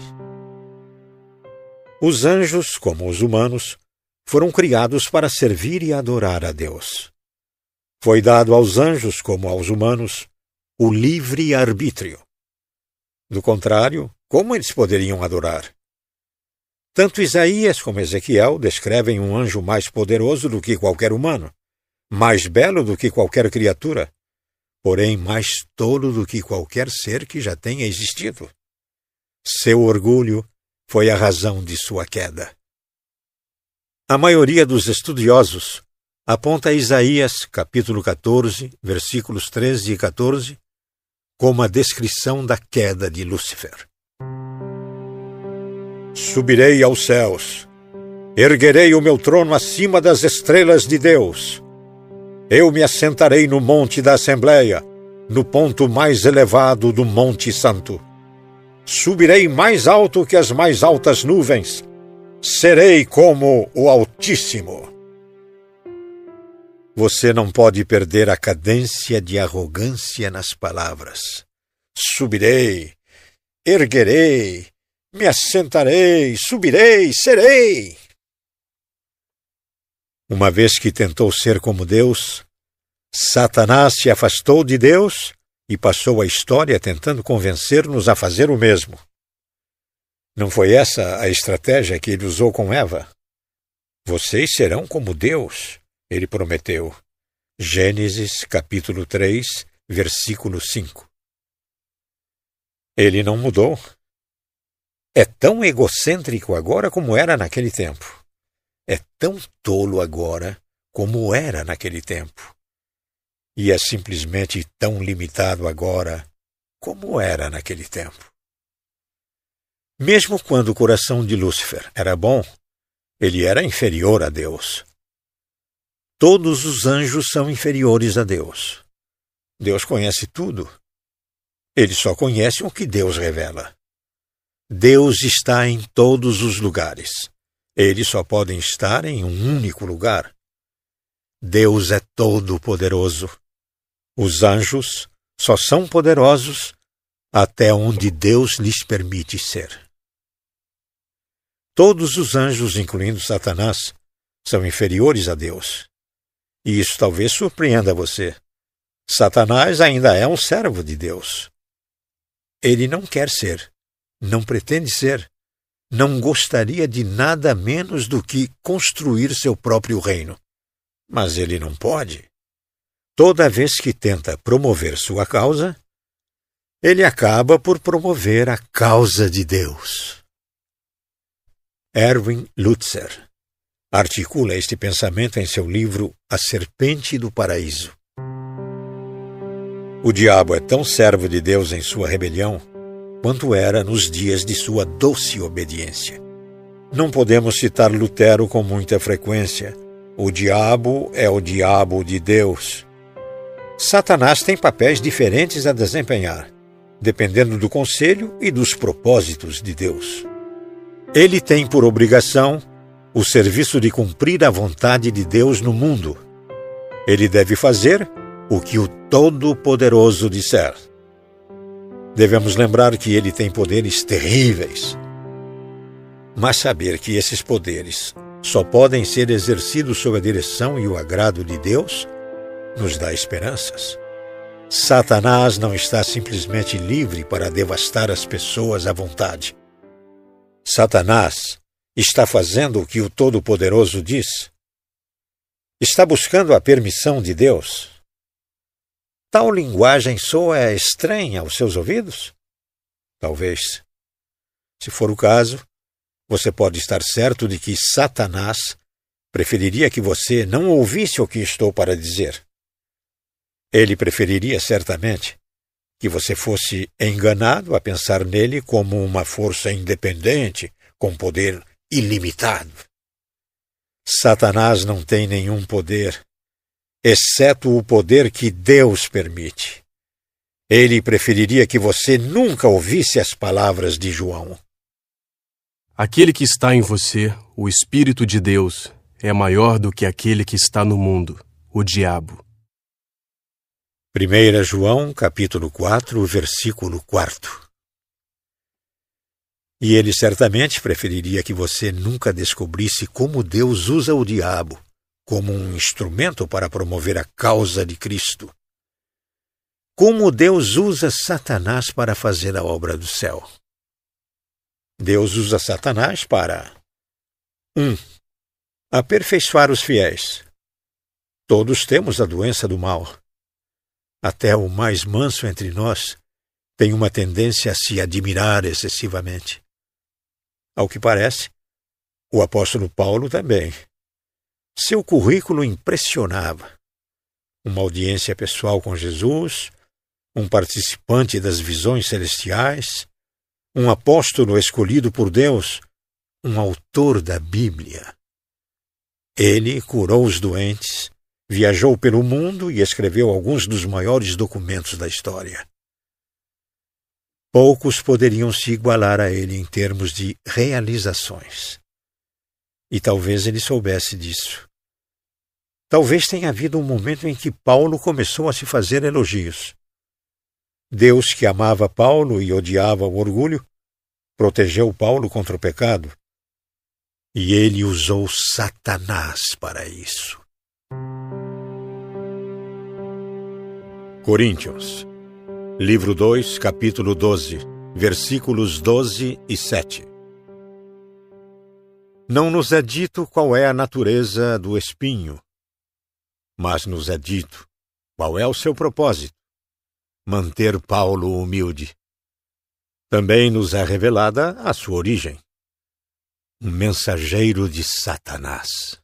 B: Os anjos, como os humanos, foram criados para servir e adorar a Deus. Foi dado aos anjos, como aos humanos, o livre arbítrio. Do contrário, como eles poderiam adorar? Tanto Isaías como Ezequiel descrevem um anjo mais poderoso do que qualquer humano, mais belo do que qualquer criatura, porém mais tolo do que qualquer ser que já tenha existido. Seu orgulho foi a razão de sua queda. A maioria dos estudiosos aponta Isaías, capítulo 14, versículos 13 e 14, como a descrição da queda de Lúcifer. Subirei aos céus, erguerei o meu trono acima das estrelas de Deus. Eu me assentarei no monte da Assembleia, no ponto mais elevado do Monte Santo. Subirei mais alto que as mais altas nuvens. Serei como o Altíssimo. Você não pode perder a cadência de arrogância nas palavras. Subirei, erguerei, me assentarei, subirei, serei. Uma vez que tentou ser como Deus, Satanás se afastou de Deus e passou a história tentando convencer-nos a fazer o mesmo. Não foi essa a estratégia que ele usou com Eva? Vocês serão como Deus, ele prometeu. Gênesis capítulo 3, versículo 5. Ele não mudou. É tão egocêntrico agora como era naquele tempo. É tão tolo agora como era naquele tempo. E é simplesmente tão limitado agora como era naquele tempo. Mesmo quando o coração de Lúcifer era bom, ele era inferior a Deus. Todos os anjos são inferiores a Deus. Deus conhece tudo. Eles só conhecem o que Deus revela. Deus está em todos os lugares. Eles só podem estar em um único lugar. Deus é todo-poderoso. Os anjos só são poderosos até onde Deus lhes permite ser. Todos os anjos, incluindo Satanás, são inferiores a Deus. E isso talvez surpreenda você. Satanás ainda é um servo de Deus. Ele não quer ser, não pretende ser, não gostaria de nada menos do que construir seu próprio reino. Mas ele não pode. Toda vez que tenta promover sua causa, ele acaba por promover a causa de Deus. Erwin Lutzer articula este pensamento em seu livro A Serpente do Paraíso. O diabo é tão servo de Deus em sua rebelião quanto era nos dias de sua doce obediência. Não podemos citar Lutero com muita frequência. O diabo é o diabo de Deus. Satanás tem papéis diferentes a desempenhar, dependendo do conselho e dos propósitos de Deus. Ele tem por obrigação o serviço de cumprir a vontade de Deus no mundo. Ele deve fazer o que o Todo-Poderoso disser. Devemos lembrar que ele tem poderes terríveis. Mas saber que esses poderes só podem ser exercidos sob a direção e o agrado de Deus nos dá esperanças. Satanás não está simplesmente livre para devastar as pessoas à vontade. Satanás está fazendo o que o Todo-Poderoso diz? Está buscando a permissão de Deus? Tal linguagem soa estranha aos seus ouvidos? Talvez. Se for o caso, você pode estar certo de que Satanás preferiria que você não ouvisse o que estou para dizer. Ele preferiria certamente que você fosse enganado a pensar nele como uma força independente, com poder ilimitado. Satanás não tem nenhum poder, exceto o poder que Deus permite. Ele preferiria que você nunca ouvisse as palavras de João.
O: Aquele que está em você, o Espírito de Deus, é maior do que aquele que está no mundo, o diabo.
B: 1 João, capítulo 4, versículo 4 e ele certamente preferiria que você nunca descobrisse como Deus usa o diabo como um instrumento para promover a causa de Cristo. Como Deus usa Satanás para fazer a obra do céu. Deus usa Satanás para 1. Um, aperfeiçoar os fiéis. Todos temos a doença do mal. Até o mais manso entre nós tem uma tendência a se admirar excessivamente. Ao que parece, o apóstolo Paulo também. Seu currículo impressionava. Uma audiência pessoal com Jesus, um participante das visões celestiais, um apóstolo escolhido por Deus, um autor da Bíblia. Ele curou os doentes, viajou pelo mundo e escreveu alguns dos maiores documentos da história. Poucos poderiam se igualar a ele em termos de realizações. E talvez ele soubesse disso. Talvez tenha havido um momento em que Paulo começou a se fazer elogios. Deus, que amava Paulo e odiava o orgulho, protegeu Paulo contra o pecado. E ele usou Satanás para isso. Coríntios, livro 2, capítulo 12, versículos 12 e 7. Não nos é dito qual é a natureza do espinho, mas nos é dito qual é o seu propósito: manter Paulo humilde. Também nos é revelada a sua origem. Um mensageiro de Satanás.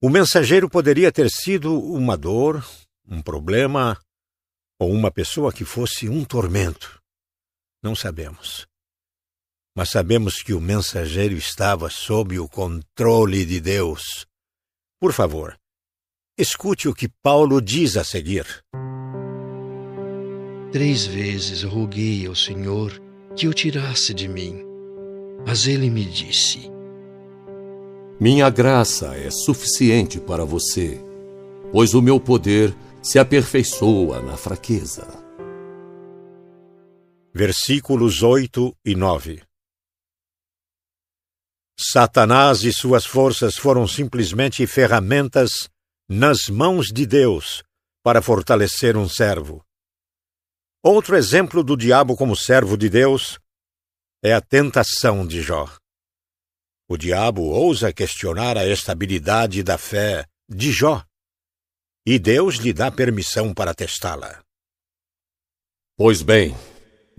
B: O mensageiro poderia ter sido uma dor, um problema ou uma pessoa que fosse um tormento. Não sabemos. Mas sabemos que o mensageiro estava sob o controle de Deus. Por favor, escute o que Paulo diz a seguir.
J: Três vezes roguei ao Senhor que o tirasse de mim, mas ele me disse:
F: Minha graça é suficiente para você, pois o meu poder se aperfeiçoa na fraqueza.
B: Versículos 8 e 9 Satanás e suas forças foram simplesmente ferramentas nas mãos de Deus para fortalecer um servo. Outro exemplo do diabo como servo de Deus é a tentação de Jó. O diabo ousa questionar a estabilidade da fé de Jó e Deus lhe dá permissão para testá-la.
F: Pois bem,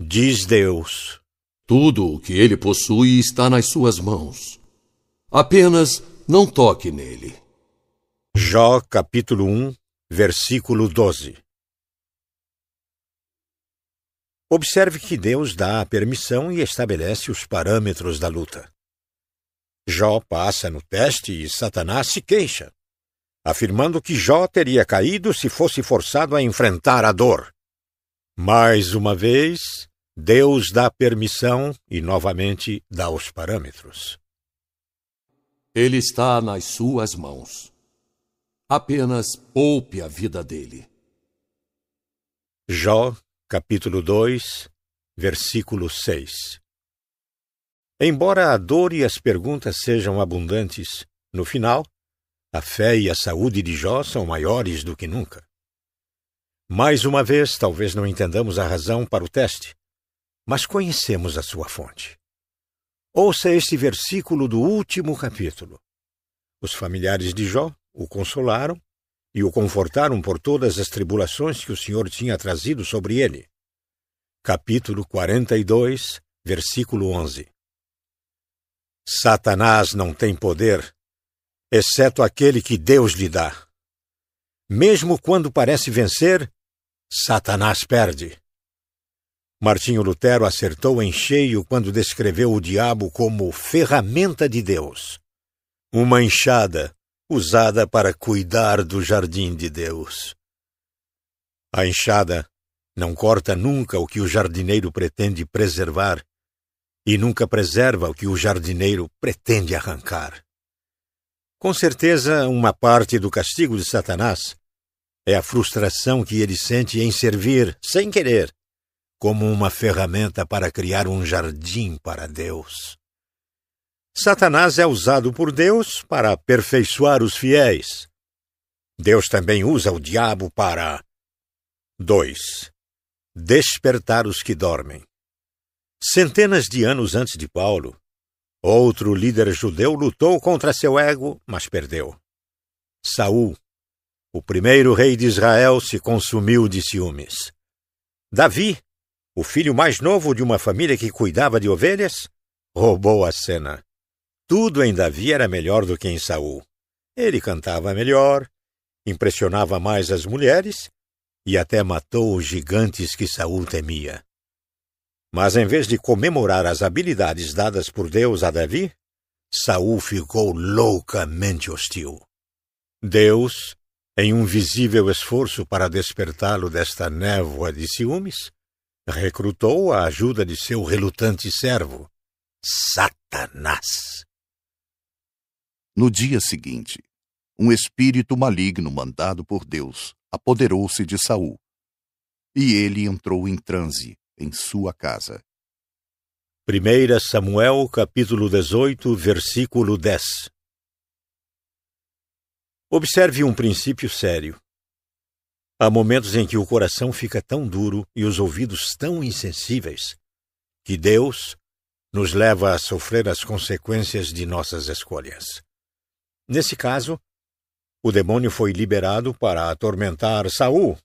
B: diz Deus,
F: tudo o que ele possui está nas suas mãos. Apenas não toque nele.
B: Jó capítulo 1, versículo 12. Observe que Deus dá a permissão e estabelece os parâmetros da luta. Jó passa no teste e Satanás se queixa afirmando que Jó teria caído se fosse forçado a enfrentar a dor. Mais uma vez, Deus dá permissão e novamente dá os parâmetros.
F: Ele está nas suas mãos. Apenas poupe a vida dele.
B: Jó, capítulo 2, versículo 6. Embora a dor e as perguntas sejam abundantes, no final, a fé e a saúde de Jó são maiores do que nunca. Mais uma vez, talvez não entendamos a razão para o teste, mas conhecemos a sua fonte. Ouça este versículo do último capítulo. Os familiares de Jó o consolaram e o confortaram por todas as tribulações que o Senhor tinha trazido sobre ele. Capítulo 42, versículo 11. Satanás não tem poder exceto aquele que Deus lhe dá. Mesmo quando parece vencer, Satanás perde. Martinho Lutero acertou em cheio quando descreveu o diabo como ferramenta de Deus, uma enxada usada para cuidar do jardim de Deus. A enxada não corta nunca o que o jardineiro pretende preservar e nunca preserva o que o jardineiro pretende arrancar. Com certeza, uma parte do castigo de Satanás é a frustração que ele sente em servir, sem querer, como uma ferramenta para criar um jardim para Deus. Satanás é usado por Deus para aperfeiçoar os fiéis. Deus também usa o diabo para 2. Despertar os que dormem. Centenas de anos antes de Paulo, Outro líder judeu lutou contra seu ego, mas perdeu. Saul, o primeiro rei de Israel, se consumiu de ciúmes. Davi, o filho mais novo de uma família que cuidava de ovelhas, roubou a cena. Tudo em Davi era melhor do que em Saul. Ele cantava melhor, impressionava mais as mulheres e até matou os gigantes que Saul temia. Mas em vez de comemorar as habilidades dadas por Deus a Davi, Saul ficou loucamente hostil. Deus, em um visível esforço para despertá-lo desta névoa de ciúmes, recrutou a ajuda de seu relutante servo, Satanás.
I: No dia seguinte, um espírito maligno mandado por Deus apoderou-se de Saul, e ele entrou em transe em sua casa.
B: 1 Samuel capítulo 18, versículo 10 Observe um princípio sério. Há momentos em que o coração fica tão duro e os ouvidos tão insensíveis que Deus nos leva a sofrer as consequências de nossas escolhas. Nesse caso, o demônio foi liberado para atormentar Saul.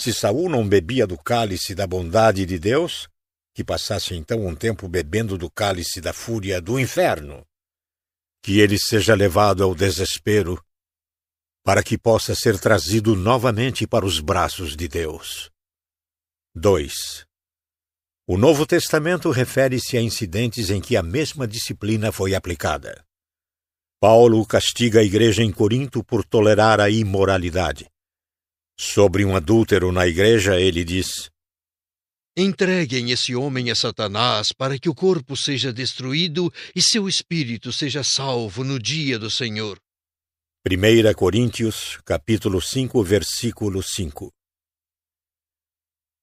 B: Se Saul não bebia do cálice da bondade de Deus, que passasse então um tempo bebendo do cálice da fúria do inferno, que ele seja levado ao desespero, para que possa ser trazido novamente para os braços de Deus. 2. O Novo Testamento refere-se a incidentes em que a mesma disciplina foi aplicada. Paulo castiga a igreja em Corinto por tolerar a imoralidade. Sobre um adúltero na igreja, ele diz:
J: Entreguem esse homem a Satanás para que o corpo seja destruído e seu espírito seja salvo no dia do Senhor.
B: 1 Coríntios, capítulo 5, versículo 5.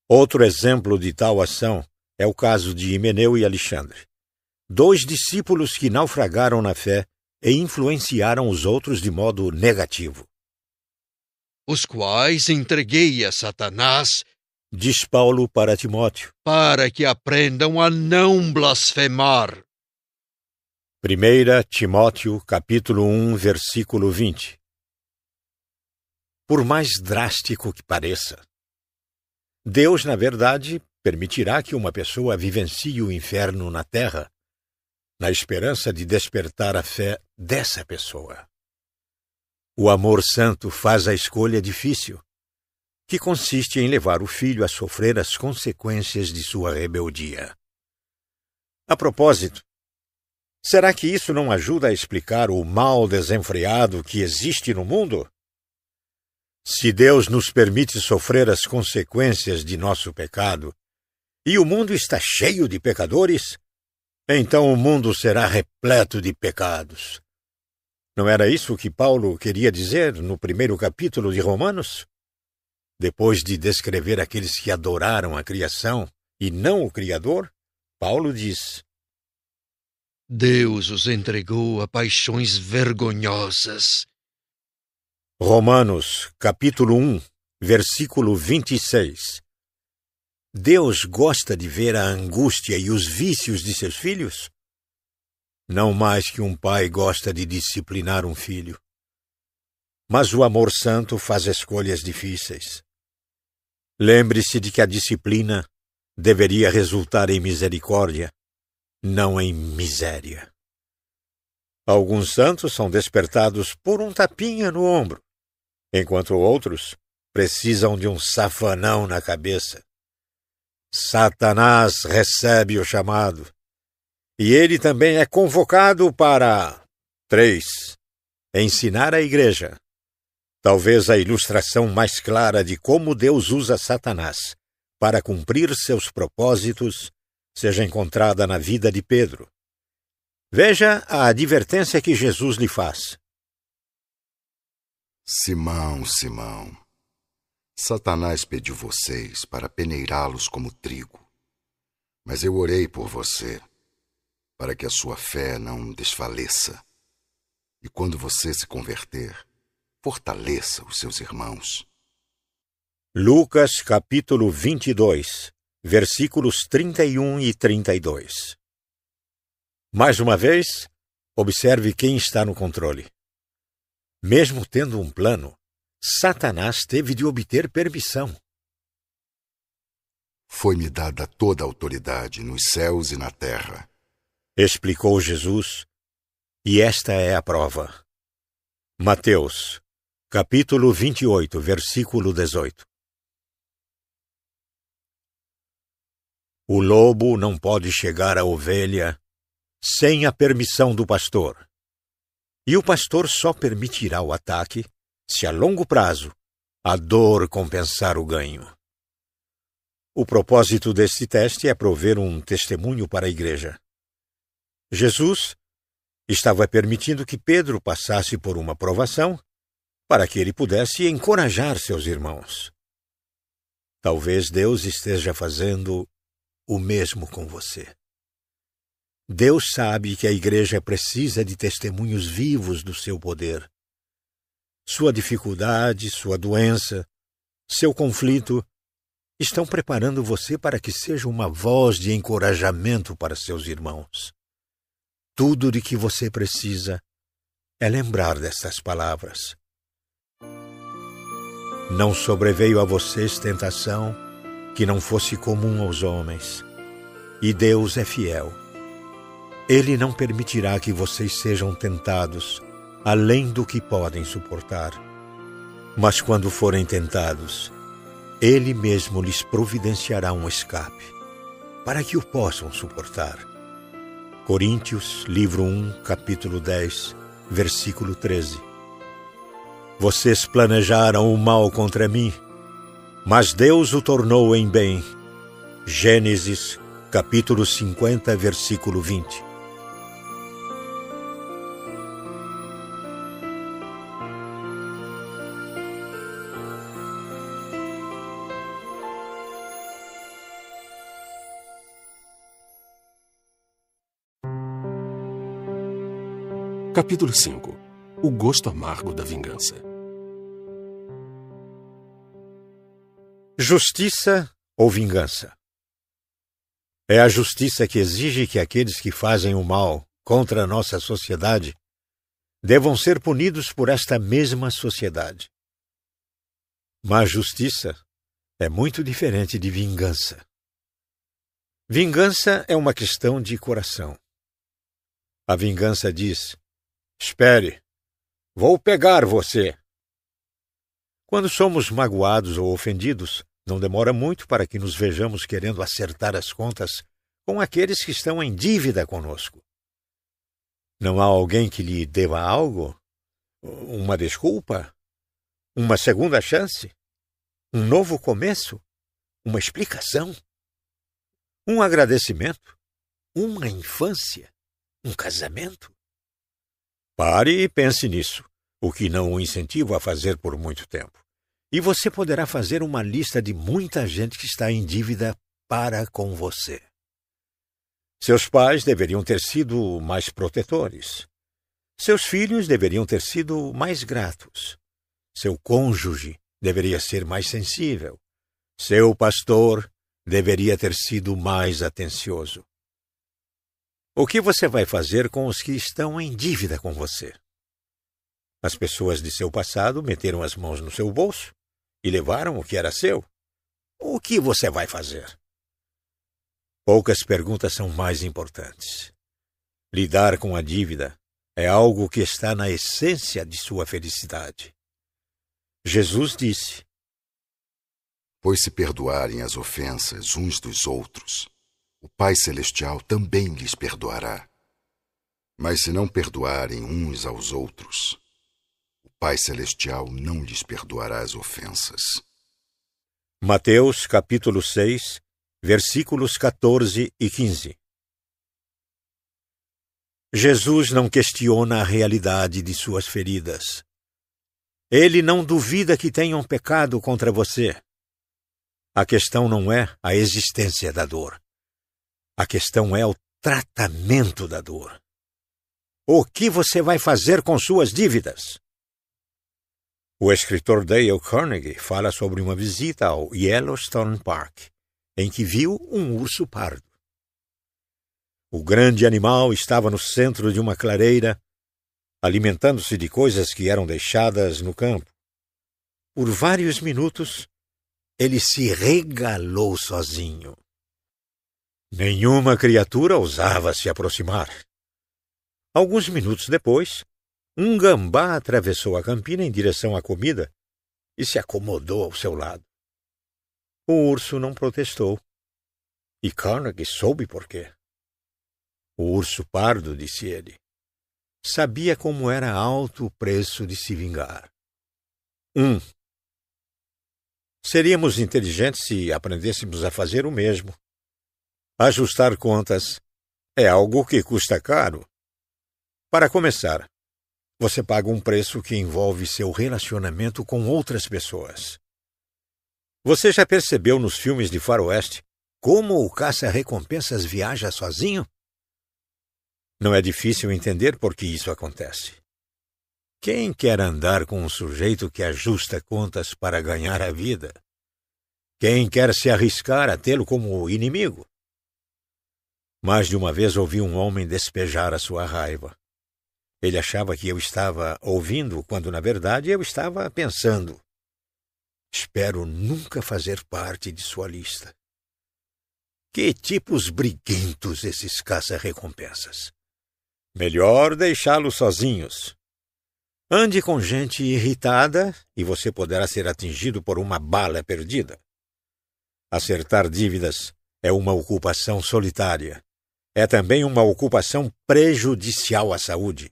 B: Outro exemplo de tal ação é o caso de Himeneu e Alexandre, dois discípulos que naufragaram na fé e influenciaram os outros de modo negativo.
J: Os quais entreguei a Satanás
B: diz Paulo para Timóteo,
J: para que aprendam a não blasfemar.
B: 1 Timóteo, capítulo 1, versículo 20. Por mais drástico que pareça, Deus, na verdade, permitirá que uma pessoa vivencie o inferno na terra, na esperança de despertar a fé dessa pessoa. O amor santo faz a escolha difícil, que consiste em levar o filho a sofrer as consequências de sua rebeldia. A propósito, será que isso não ajuda a explicar o mal desenfreado que existe no mundo? Se Deus nos permite sofrer as consequências de nosso pecado, e o mundo está cheio de pecadores, então o mundo será repleto de pecados. Não era isso que Paulo queria dizer no primeiro capítulo de Romanos? Depois de descrever aqueles que adoraram a criação e não o Criador, Paulo diz:
J: Deus os entregou a paixões vergonhosas.
B: Romanos, capítulo 1, versículo 26. Deus gosta de ver a angústia e os vícios de seus filhos? Não mais que um pai gosta de disciplinar um filho. Mas o amor santo faz escolhas difíceis. Lembre-se de que a disciplina deveria resultar em misericórdia, não em miséria. Alguns santos são despertados por um tapinha no ombro, enquanto outros precisam de um safanão na cabeça. Satanás recebe o chamado, e ele também é convocado para 3. Ensinar a igreja Talvez a ilustração mais clara de como Deus usa Satanás para cumprir seus propósitos seja encontrada na vida de Pedro. Veja a advertência que Jesus lhe faz.
N: Simão, Simão, Satanás pediu vocês para peneirá-los como trigo. Mas eu orei por você, para que a sua fé não desfaleça. E quando você se converter, fortaleça os seus irmãos.
B: Lucas capítulo 22, versículos 31 e 32. Mais uma vez, observe quem está no controle. Mesmo tendo um plano, Satanás teve de obter permissão.
N: Foi-me dada toda a autoridade nos céus e na terra,
B: explicou Jesus, e esta é a prova. Mateus Capítulo 28, versículo 18 O lobo não pode chegar à ovelha sem a permissão do pastor. E o pastor só permitirá o ataque se a longo prazo a dor compensar o ganho. O propósito deste teste é prover um testemunho para a igreja. Jesus estava permitindo que Pedro passasse por uma provação para que ele pudesse encorajar seus irmãos. Talvez Deus esteja fazendo o mesmo com você. Deus sabe que a igreja precisa de testemunhos vivos do seu poder. Sua dificuldade, sua doença, seu conflito estão preparando você para que seja uma voz de encorajamento para seus irmãos. Tudo de que você precisa é lembrar destas palavras. Não sobreveio a vocês tentação que não fosse comum aos homens, e Deus é fiel. Ele não permitirá que vocês sejam tentados além do que podem suportar. Mas quando forem tentados, Ele mesmo lhes providenciará um escape, para que o possam suportar. Coríntios, livro 1, capítulo 10, versículo 13. Vocês planejaram o mal contra mim, mas Deus o tornou em bem. Gênesis, capítulo 50, versículo 20.
L: Capítulo 5 O gosto amargo da vingança.
B: Justiça ou vingança? É a justiça que exige que aqueles que fazem o mal contra a nossa sociedade devam ser punidos por esta mesma sociedade. Mas justiça é muito diferente de vingança. Vingança é uma questão de coração. A vingança diz: Espere, vou pegar você. Quando somos magoados ou ofendidos, não demora muito para que nos vejamos querendo acertar as contas com aqueles que estão em dívida conosco. Não há alguém que lhe deva algo? Uma desculpa? Uma segunda chance? Um novo começo? Uma explicação? Um agradecimento? Uma infância? Um casamento? Pare e pense nisso, o que não o incentivo a fazer por muito tempo. E você poderá fazer uma lista de muita gente que está em dívida para com você. Seus pais deveriam ter sido mais protetores. Seus filhos deveriam ter sido mais gratos. Seu cônjuge deveria ser mais sensível. Seu pastor deveria ter sido mais atencioso. O que você vai fazer com os que estão em dívida com você? As pessoas de seu passado meteram as mãos no seu bolso e levaram o que era seu. O que você vai fazer? Poucas perguntas são mais importantes. Lidar com a dívida é algo que está na essência de sua felicidade. Jesus disse:
N: Pois se perdoarem as ofensas uns dos outros, o Pai Celestial também lhes perdoará. Mas se não perdoarem uns aos outros, o Pai Celestial não lhes perdoará as ofensas.
B: Mateus capítulo 6, versículos 14 e 15. Jesus não questiona a realidade de suas feridas. Ele não duvida que tenham pecado contra você. A questão não é a existência da dor. A questão é o tratamento da dor. O que você vai fazer com suas dívidas? O escritor Dale Carnegie fala sobre uma visita ao Yellowstone Park, em que viu um urso pardo. O grande animal estava no centro de uma clareira, alimentando-se de coisas que eram deixadas no campo. Por vários minutos, ele se regalou sozinho. Nenhuma criatura ousava se aproximar. Alguns minutos depois, um gambá atravessou a campina em direção à comida e se acomodou ao seu lado. O urso não protestou. E Carnegie soube por quê. O urso pardo, disse ele, sabia como era alto o preço de se vingar. Um. Seríamos inteligentes se aprendêssemos a fazer o mesmo. Ajustar contas é algo que custa caro. Para começar, você paga um preço que envolve seu relacionamento com outras pessoas. Você já percebeu nos filmes de faroeste como o caça-recompensas viaja sozinho? Não é difícil entender por que isso acontece. Quem quer andar com um sujeito que ajusta contas para ganhar a vida? Quem quer se arriscar a tê-lo como inimigo? Mais de uma vez ouvi um homem despejar a sua raiva. Ele achava que eu estava ouvindo, quando na verdade eu estava pensando. Espero nunca fazer parte de sua lista. Que tipos briguentos esses caça-recompensas. Melhor deixá-los sozinhos. Ande com gente irritada e você poderá ser atingido por uma bala perdida. Acertar dívidas é uma ocupação solitária. É também uma ocupação prejudicial à saúde.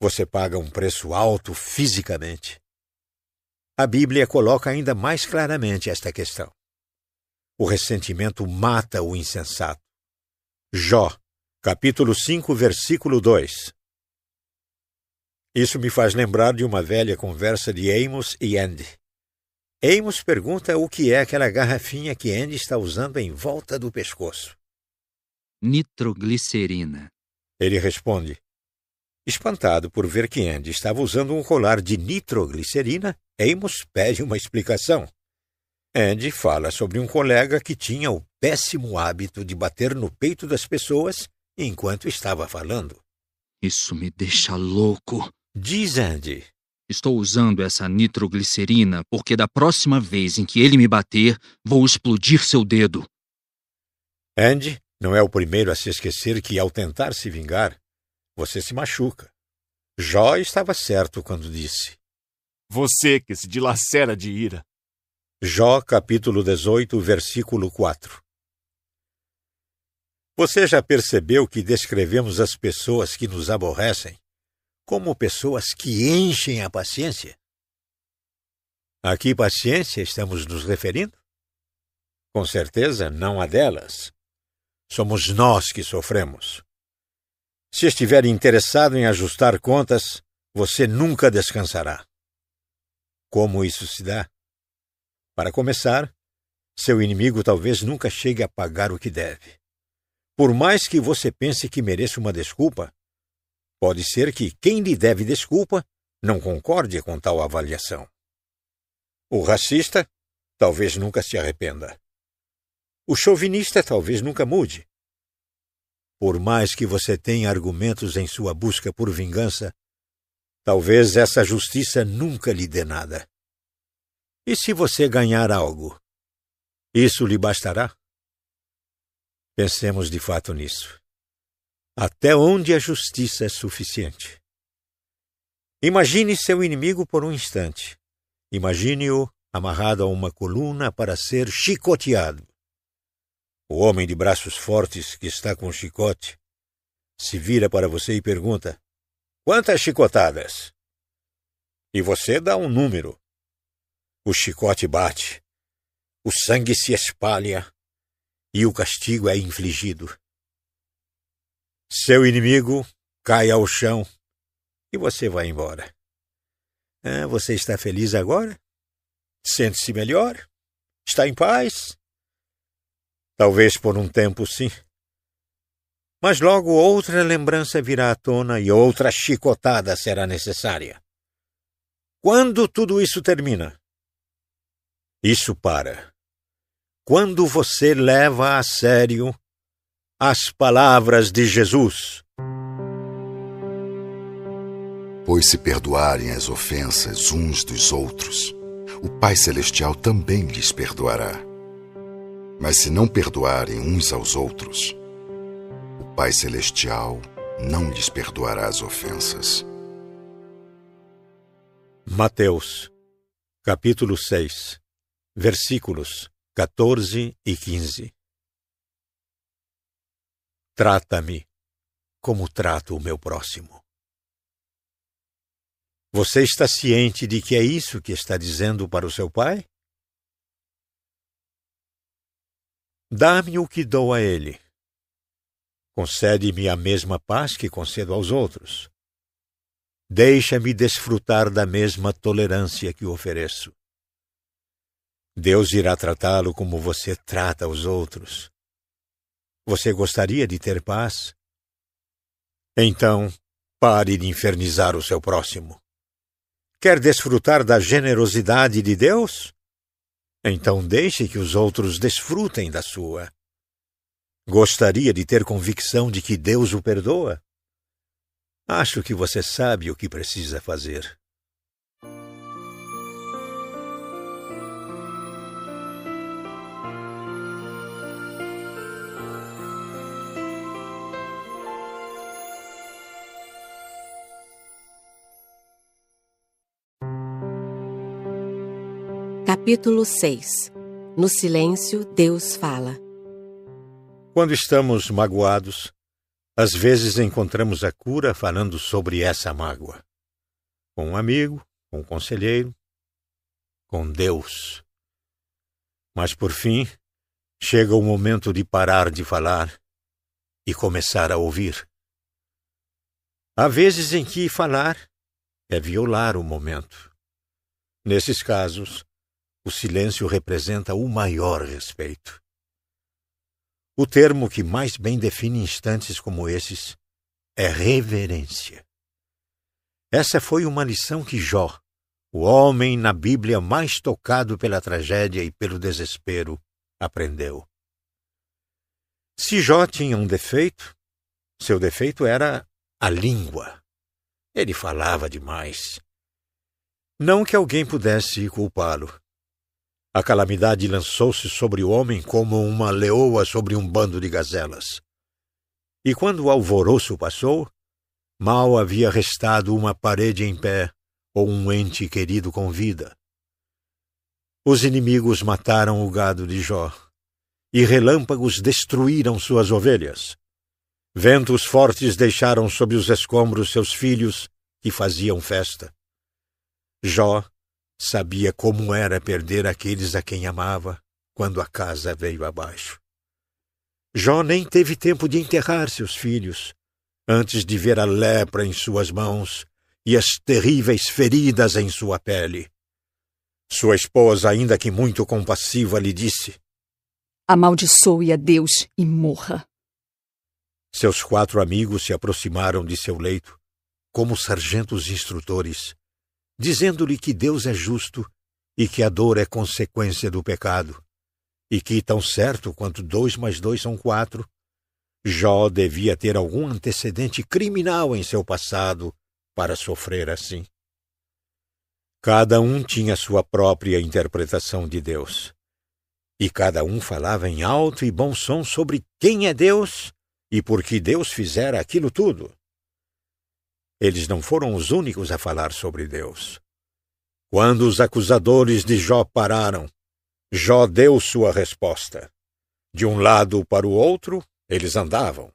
B: Você paga um preço alto fisicamente. A Bíblia coloca ainda mais claramente esta questão. O ressentimento mata o insensato. Jó, capítulo 5, versículo 2. Isso me faz lembrar de uma velha conversa de Amos e Andy. Amos pergunta o que é aquela garrafinha que Andy está usando em volta do pescoço.
P: Nitroglicerina.
B: Ele responde: Espantado por ver que Andy estava usando um colar de nitroglicerina, Amos pede uma explicação. Andy fala sobre um colega que tinha o péssimo hábito de bater no peito das pessoas enquanto estava falando.
P: Isso me deixa louco.
B: Diz Andy.
P: Estou usando essa nitroglicerina porque da próxima vez em que ele me bater, vou explodir seu dedo.
B: Andy não é o primeiro a se esquecer que, ao tentar se vingar, você se machuca. Jó estava certo quando disse:
K: Você que se dilacera de ira.
B: Jó, capítulo 18, versículo 4. Você já percebeu que descrevemos as pessoas que nos aborrecem como pessoas que enchem a paciência? A que paciência estamos nos referindo? Com certeza não a delas. Somos nós que sofremos. Se estiver interessado em ajustar contas, você nunca descansará. Como isso se dá? Para começar, seu inimigo talvez nunca chegue a pagar o que deve. Por mais que você pense que mereça uma desculpa, pode ser que quem lhe deve desculpa não concorde com tal avaliação. O racista talvez nunca se arrependa. O chauvinista talvez nunca mude. Por mais que você tenha argumentos em sua busca por vingança, talvez essa justiça nunca lhe dê nada. E se você ganhar algo, isso lhe bastará? Pensemos de fato nisso. Até onde a justiça é suficiente? Imagine seu inimigo por um instante. Imagine-o amarrado a uma coluna para ser chicoteado. O homem de braços fortes que está com o chicote se vira para você e pergunta: Quantas chicotadas? E você dá um número. O chicote bate, o sangue se espalha e o castigo é infligido. Seu inimigo cai ao chão e você vai embora. Ah, você está feliz agora? Sente-se melhor? Está em paz? Talvez por um tempo, sim. Mas logo outra lembrança virá à tona e outra chicotada será necessária. Quando tudo isso termina? Isso para. Quando você leva a sério as palavras de Jesus.
N: Pois se perdoarem as ofensas uns dos outros, o Pai Celestial também lhes perdoará. Mas se não perdoarem uns aos outros, o Pai Celestial não lhes perdoará as ofensas.
B: Mateus, capítulo 6, versículos 14 e 15. Trata-me como trato o meu próximo. Você está ciente de que é isso que está dizendo para o seu pai? Dá-me o que dou a ele. Concede-me a mesma paz que concedo aos outros. Deixa-me desfrutar da mesma tolerância que ofereço. Deus irá tratá-lo como você trata os outros. Você gostaria de ter paz? Então, pare de infernizar o seu próximo. Quer desfrutar da generosidade de Deus? Então deixe que os outros desfrutem da sua. Gostaria de ter convicção de que Deus o perdoa? Acho que você sabe o que precisa fazer.
D: Capítulo 6 No silêncio, Deus fala.
B: Quando estamos magoados, às vezes encontramos a cura falando sobre essa mágoa. Com um amigo, com um conselheiro, com Deus. Mas por fim, chega o momento de parar de falar e começar a ouvir. Há vezes em que falar é violar o momento. Nesses casos, o silêncio representa o maior respeito. O termo que mais bem define instantes como esses é reverência. Essa foi uma lição que Jó, o homem na Bíblia mais tocado pela tragédia e pelo desespero, aprendeu. Se Jó tinha um defeito, seu defeito era a língua. Ele falava demais. Não que alguém pudesse culpá-lo. A calamidade lançou-se sobre o homem como uma leoa sobre um bando de gazelas. E quando o alvoroço passou, mal havia restado uma parede em pé ou um ente querido com vida. Os inimigos mataram o gado de Jó, e relâmpagos destruíram suas ovelhas. Ventos fortes deixaram sob os escombros seus filhos, que faziam festa. Jó Sabia como era perder aqueles a quem amava quando a casa veio abaixo. Jó nem teve tempo de enterrar seus filhos, antes de ver a lepra em suas mãos e as terríveis feridas em sua pele. Sua esposa, ainda que muito compassiva, lhe disse:
Q: Amaldiçoe a Deus e morra.
B: Seus quatro amigos se aproximaram de seu leito, como sargentos instrutores, dizendo-lhe que Deus é justo e que a dor é consequência do pecado, e que, tão certo quanto dois mais dois são quatro, Jó devia ter algum antecedente criminal em seu passado para sofrer assim. Cada um tinha sua própria interpretação de Deus. E cada um falava em alto e bom som sobre quem é Deus e por que Deus fizera aquilo tudo. Eles não foram os únicos a falar sobre Deus. Quando os acusadores de Jó pararam, Jó deu sua resposta. De um lado para o outro, eles andavam.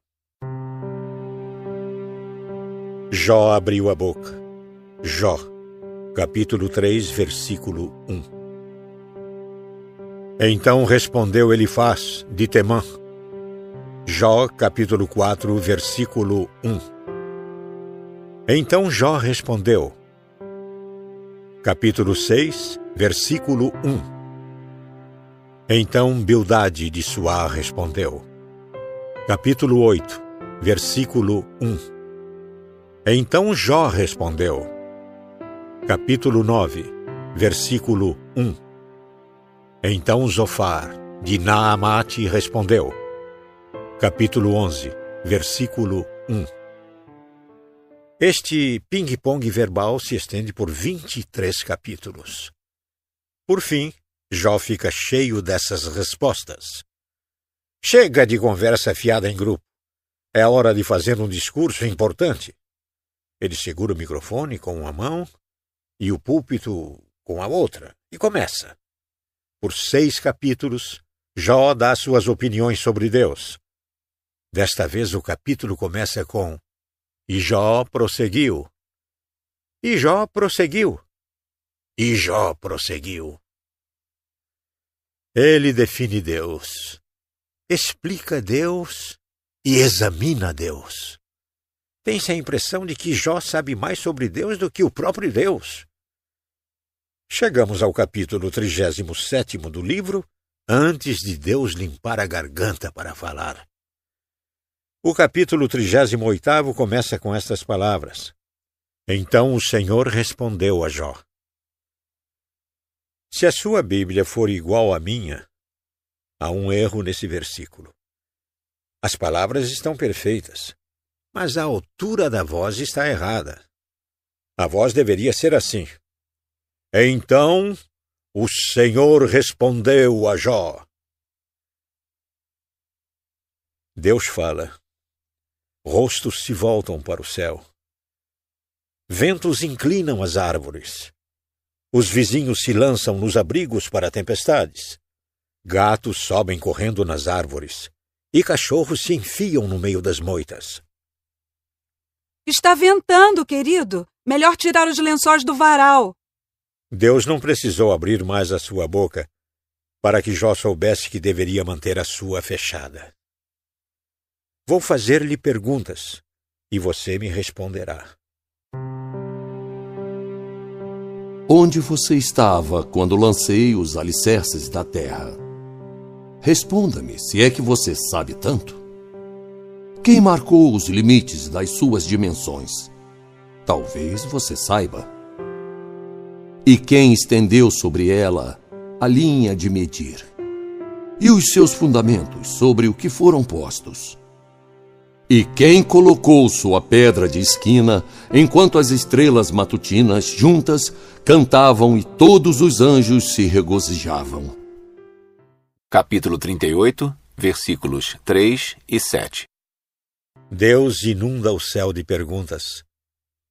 B: Jó abriu a boca. Jó, capítulo 3, versículo 1. Então respondeu Elifaz, de Temã. Jó, capítulo 4, versículo 1. Então Jó respondeu. Capítulo 6, versículo 1. Então Bildade de Suá respondeu. Capítulo 8, versículo 1. Então Jó respondeu. Capítulo 9, versículo 1. Então Zofar, de Naamate, respondeu. Capítulo 11, versículo 1. Este ping-pong verbal se estende por 23 capítulos. Por fim, Jó fica cheio dessas respostas. Chega de conversa fiada em grupo. É hora de fazer um discurso importante. Ele segura o microfone com uma mão e o púlpito com a outra e começa. Por seis capítulos, Jó dá suas opiniões sobre Deus. Desta vez o capítulo começa com e Jó prosseguiu. E Jó prosseguiu. E Jó prosseguiu. Ele define Deus, explica Deus e examina Deus. Tem-se a impressão de que Jó sabe mais sobre Deus do que o próprio Deus. Chegamos ao capítulo 37 do livro, antes de Deus limpar a garganta para falar. O capítulo 38 começa com estas palavras: Então o Senhor respondeu a Jó. Se a sua Bíblia for igual à minha, há um erro nesse versículo. As palavras estão perfeitas, mas a altura da voz está errada. A voz deveria ser assim: Então o Senhor respondeu a Jó. Deus fala. Rostos se voltam para o céu. Ventos inclinam as árvores. Os vizinhos se lançam nos abrigos para tempestades. Gatos sobem correndo nas árvores. E cachorros se enfiam no meio das moitas.
R: Está ventando, querido. Melhor tirar os lençóis do varal.
B: Deus não precisou abrir mais a sua boca para que Jó soubesse que deveria manter a sua fechada. Vou fazer-lhe perguntas e você me responderá.
F: Onde você estava quando lancei os alicerces da terra? Responda-me, se é que você sabe tanto. Quem marcou os limites das suas dimensões? Talvez você saiba. E quem estendeu sobre ela a linha de medir? E os seus fundamentos sobre o que foram postos? E quem colocou sua pedra de esquina, enquanto as estrelas matutinas juntas cantavam e todos os anjos se regozijavam?
C: Capítulo 38, versículos 3 e 7
B: Deus inunda o céu de perguntas.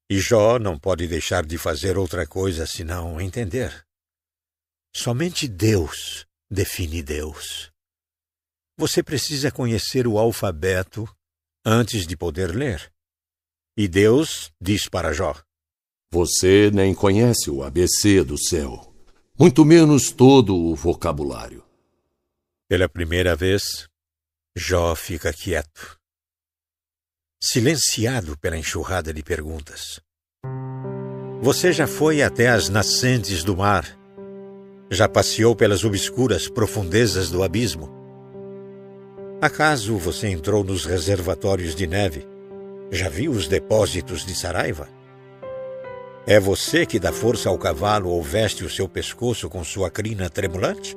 B: E Jó não pode deixar de fazer outra coisa senão entender. Somente Deus define Deus. Você precisa conhecer o alfabeto antes de poder ler. E Deus diz para Jó:
F: Você nem conhece o ABC do céu, muito menos todo o vocabulário.
B: Pela primeira vez, Jó fica quieto, silenciado pela enxurrada de perguntas. Você já foi até as nascentes do mar? Já passeou pelas obscuras profundezas do abismo? Acaso você entrou nos reservatórios de neve? Já viu os depósitos de Saraiva? É você que dá força ao cavalo ou veste o seu pescoço com sua crina tremulante?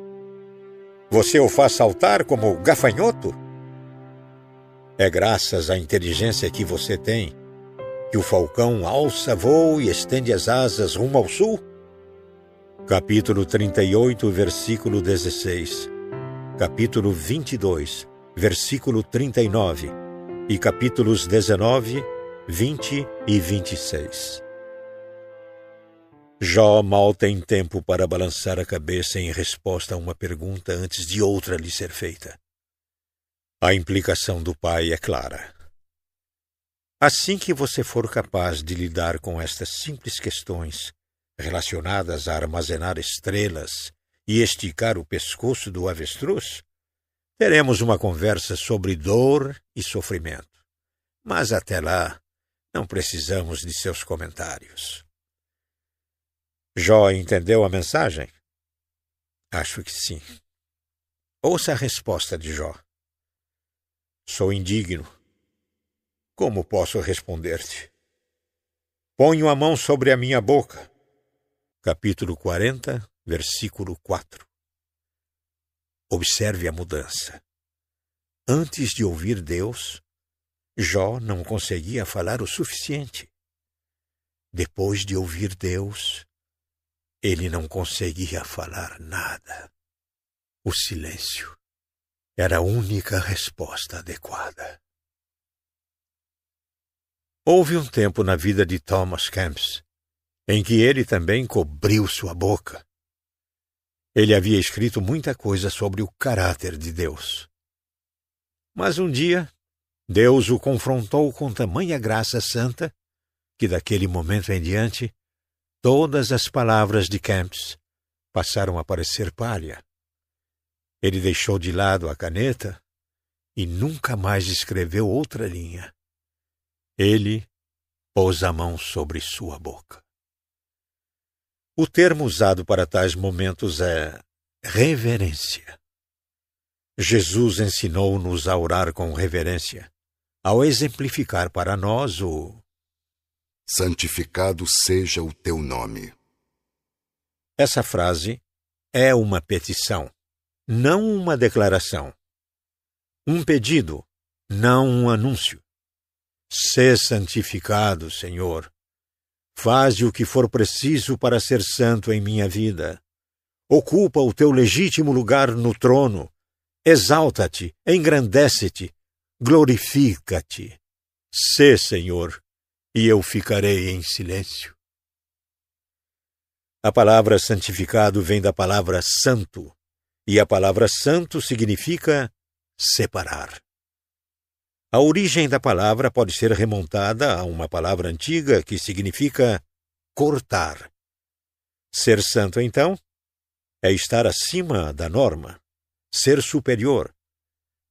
B: Você o faz saltar como gafanhoto? É graças à inteligência que você tem que o falcão alça voo e estende as asas rumo ao sul? Capítulo 38, versículo 16. Capítulo 22, versículo 39, e capítulos 19, 20 e 26. Jó mal tem tempo para balançar a cabeça em resposta a uma pergunta antes de outra lhe ser feita. A implicação do pai é clara. Assim que você for capaz de lidar com estas simples questões relacionadas a armazenar estrelas e esticar o pescoço do avestruz, Teremos uma conversa sobre dor e sofrimento. Mas até lá, não precisamos de seus comentários. Jó entendeu a mensagem? Acho que sim. Ouça a resposta de Jó. Sou indigno. Como posso responder-te? Ponho a mão sobre a minha boca. Capítulo 40, versículo 4. Observe a mudança. Antes de ouvir Deus, Jó não conseguia falar o suficiente. Depois de ouvir Deus, ele não conseguia falar nada. O silêncio era a única resposta adequada. Houve um tempo na vida de Thomas Camps em que ele também cobriu sua boca ele havia escrito muita coisa sobre o caráter de Deus. Mas um dia, Deus o confrontou com tamanha graça santa que, daquele momento em diante, todas as palavras de Camps passaram a parecer palha. Ele deixou de lado a caneta e nunca mais escreveu outra linha. Ele pôs a mão sobre sua boca. O termo usado para tais momentos é reverência. Jesus ensinou-nos a orar com reverência, ao exemplificar para nós o
N: Santificado seja o teu nome.
B: Essa frase é uma petição, não uma declaração. Um pedido, não um anúncio. Sê santificado, Senhor. Faze o que for preciso para ser santo em minha vida. Ocupa o teu legítimo lugar no trono. Exalta-te, engrandece-te, glorifica-te. Sê, Senhor, e eu ficarei em silêncio. A palavra santificado vem da palavra santo, e a palavra santo significa separar. A origem da palavra pode ser remontada a uma palavra antiga que significa cortar. Ser santo, então, é estar acima da norma, ser superior,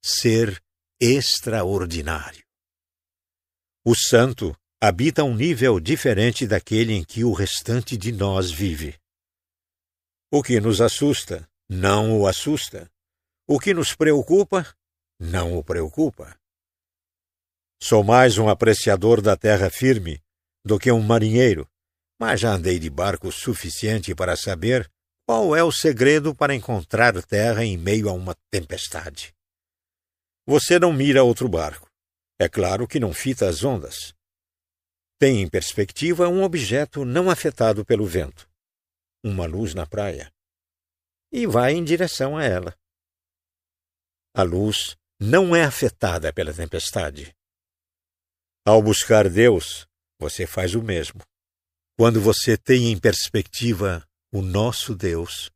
B: ser extraordinário. O santo habita um nível diferente daquele em que o restante de nós vive. O que nos assusta não o assusta. O que nos preocupa não o preocupa. Sou mais um apreciador da terra firme do que um marinheiro, mas já andei de barco suficiente para saber qual é o segredo para encontrar terra em meio a uma tempestade. Você não mira outro barco. É claro que não fita as ondas. Tem em perspectiva um objeto não afetado pelo vento, uma luz na praia, e vai em direção a ela. A luz não é afetada pela tempestade. Ao buscar Deus, você faz o mesmo. Quando você tem em perspectiva o nosso Deus,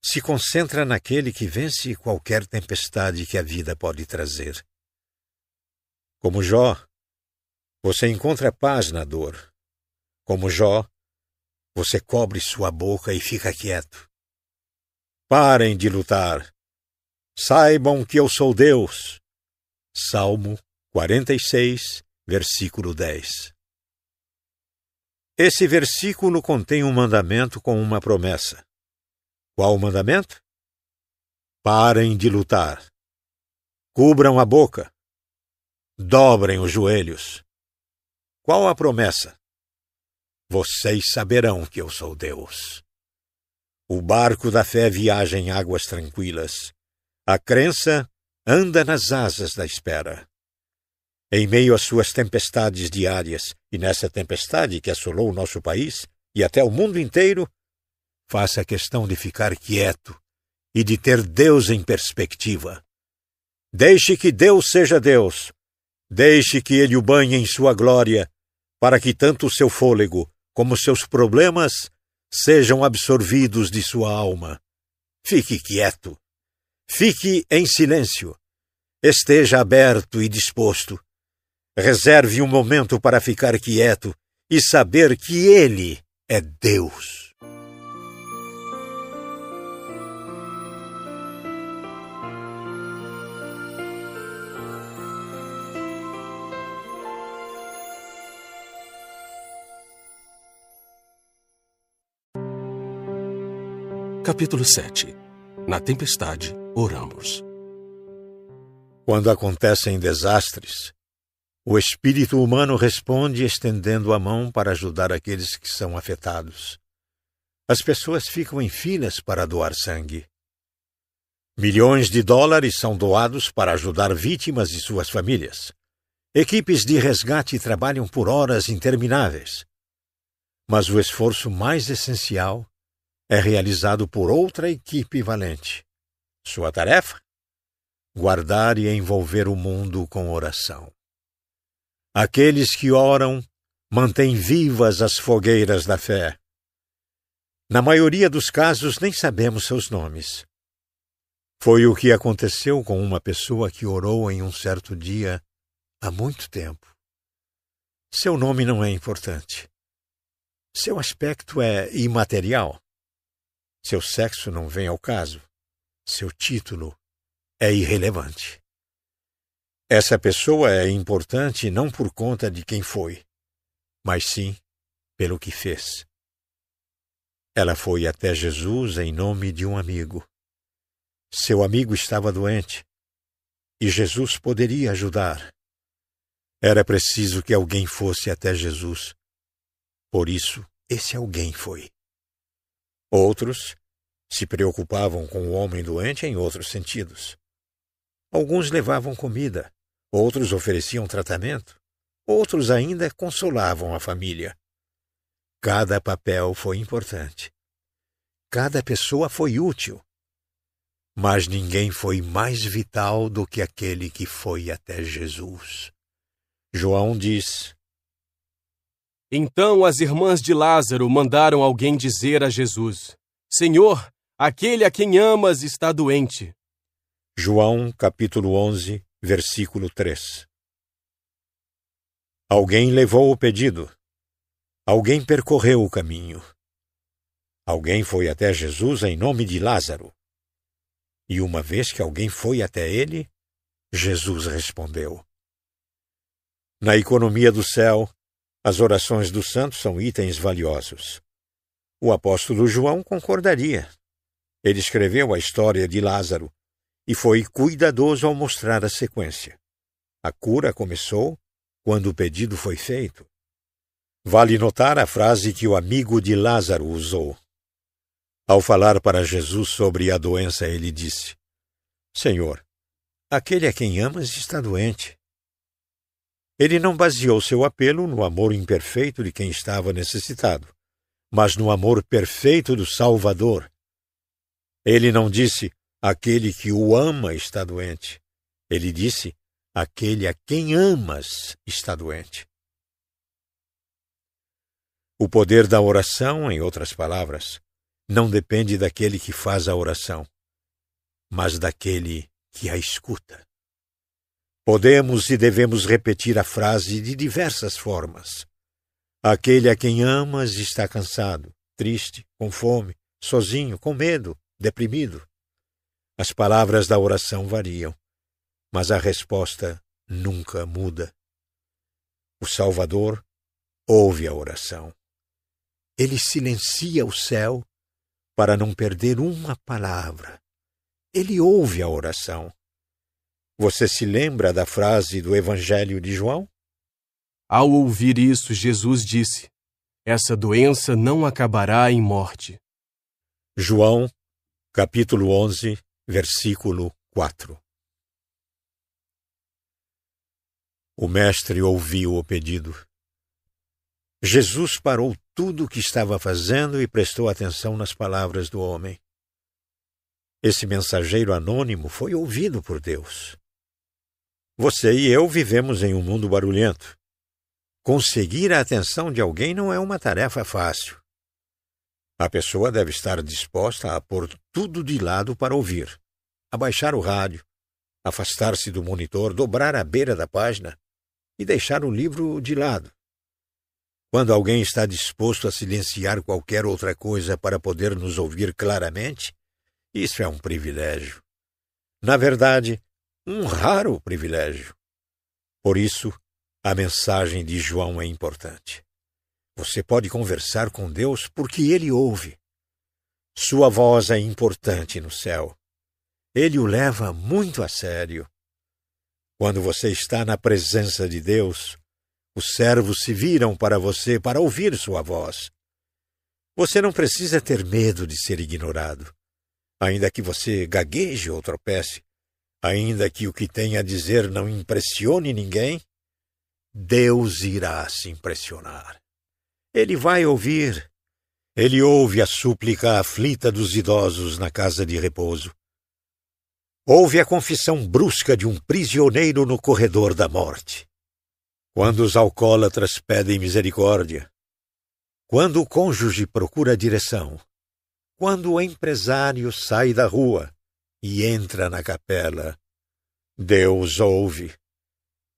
B: se concentra naquele que vence qualquer tempestade que a vida pode trazer. Como Jó, você encontra paz na dor. Como Jó, você cobre sua boca e fica quieto. Parem de lutar. Saibam que eu sou Deus. Salmo 46, versículo 10. Esse versículo contém um mandamento com uma promessa. Qual o mandamento? Parem de lutar. Cubram a boca. Dobrem os joelhos. Qual a promessa? Vocês saberão que eu sou Deus. O barco da fé viaja em águas tranquilas. A crença anda nas asas da espera. Em meio às suas tempestades diárias, e nessa tempestade que assolou o nosso país e até o mundo inteiro, faça questão de ficar quieto e de ter Deus em perspectiva. Deixe que Deus seja Deus. Deixe que Ele o banhe em sua glória para que tanto o seu fôlego como seus problemas sejam absorvidos de sua alma. Fique quieto. Fique em silêncio. Esteja aberto e disposto. Reserve um momento para ficar quieto e saber que Ele é Deus.
L: Capítulo 7 Na tempestade, oramos.
B: Quando acontecem desastres, o espírito humano responde estendendo a mão para ajudar aqueles que são afetados. As pessoas ficam em filas para doar sangue. Milhões de dólares são doados para ajudar vítimas e suas famílias. Equipes de resgate trabalham por horas intermináveis. Mas o esforço mais essencial é realizado por outra equipe valente. Sua tarefa? Guardar e envolver o mundo com oração. Aqueles que oram mantêm vivas as fogueiras da fé. Na maioria dos casos, nem sabemos seus nomes. Foi o que aconteceu com uma pessoa que orou em um certo dia há muito tempo. Seu nome não é importante. Seu aspecto é imaterial. Seu sexo não vem ao caso. Seu título é irrelevante. Essa pessoa é importante não por conta de quem foi, mas sim pelo que fez. Ela foi até Jesus em nome de um amigo. Seu amigo estava doente e Jesus poderia ajudar. Era preciso que alguém fosse até Jesus. Por isso, esse alguém foi. Outros se preocupavam com o homem doente em outros sentidos. Alguns levavam comida, outros ofereciam tratamento, outros ainda consolavam a família. Cada papel foi importante. Cada pessoa foi útil. Mas ninguém foi mais vital do que aquele que foi até Jesus. João diz:
O: Então as irmãs de Lázaro mandaram alguém dizer a Jesus: Senhor, aquele a quem amas está doente.
B: João capítulo 11, versículo 3. Alguém levou o pedido. Alguém percorreu o caminho. Alguém foi até Jesus em nome de Lázaro. E uma vez que alguém foi até ele, Jesus respondeu. Na economia do céu, as orações dos santos são itens valiosos. O apóstolo João concordaria. Ele escreveu a história de Lázaro e foi cuidadoso ao mostrar a sequência. A cura começou quando o pedido foi feito. Vale notar a frase que o amigo de Lázaro usou. Ao falar para Jesus sobre a doença, ele disse: Senhor, aquele a quem amas está doente. Ele não baseou seu apelo no amor imperfeito de quem estava necessitado, mas no amor perfeito do Salvador. Ele não disse: aquele que o ama está doente. Ele disse: aquele a quem amas está doente. O poder da oração, em outras palavras, não depende daquele que faz a oração, mas daquele que a escuta. Podemos e devemos repetir a frase de diversas formas. Aquele a quem amas está cansado, triste, com fome, sozinho, com medo, deprimido. As palavras da oração variam, mas a resposta nunca muda. O Salvador ouve a oração. Ele silencia o céu para não perder uma palavra. Ele ouve a oração. Você se lembra da frase do Evangelho de João?
O: Ao ouvir isso, Jesus disse: Essa doença não acabará em morte.
B: João, capítulo 11, versículo 4. O mestre ouviu o pedido. Jesus parou tudo o que estava fazendo e prestou atenção nas palavras do homem. Esse mensageiro anônimo foi ouvido por Deus. Você e eu vivemos em um mundo barulhento. Conseguir a atenção de alguém não é uma tarefa fácil. A pessoa deve estar disposta a pôr tudo de lado para ouvir, abaixar o rádio, afastar-se do monitor, dobrar a beira da página e deixar o livro de lado. Quando alguém está disposto a silenciar qualquer outra coisa para poder nos ouvir claramente, isso é um privilégio. Na verdade, um raro privilégio. Por isso, a mensagem de João é importante. Você pode conversar com Deus porque ele ouve. Sua voz é importante no céu. Ele o leva muito a sério. Quando você está na presença de Deus, os servos se viram para você para ouvir sua voz. Você não precisa ter medo de ser ignorado. Ainda que você gagueje ou tropece, ainda que o que tem a dizer não impressione ninguém, Deus irá se impressionar. Ele vai ouvir. Ele ouve a súplica aflita dos idosos na casa de repouso. Ouve a confissão brusca de um prisioneiro no corredor da morte. Quando os alcoólatras pedem misericórdia, quando o cônjuge procura direção, quando o empresário sai da rua e entra na capela, Deus ouve.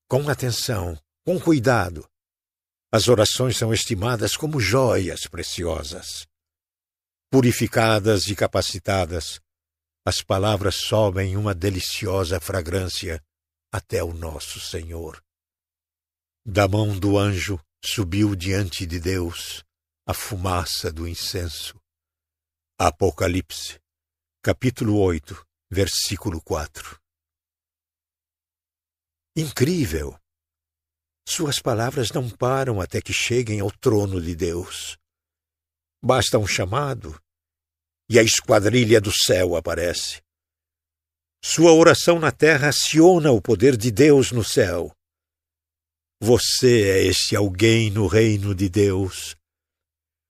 B: Com atenção, com cuidado. As orações são estimadas como joias preciosas. Purificadas e capacitadas, as palavras sobem uma deliciosa fragrância até o nosso Senhor. Da mão do anjo subiu diante de Deus a fumaça do incenso. Apocalipse, capítulo 8, versículo 4. Incrível! Suas palavras não param até que cheguem ao trono de Deus. Basta um chamado e a esquadrilha do céu aparece. Sua oração na terra aciona o poder de Deus no céu. Você é esse alguém no reino de Deus.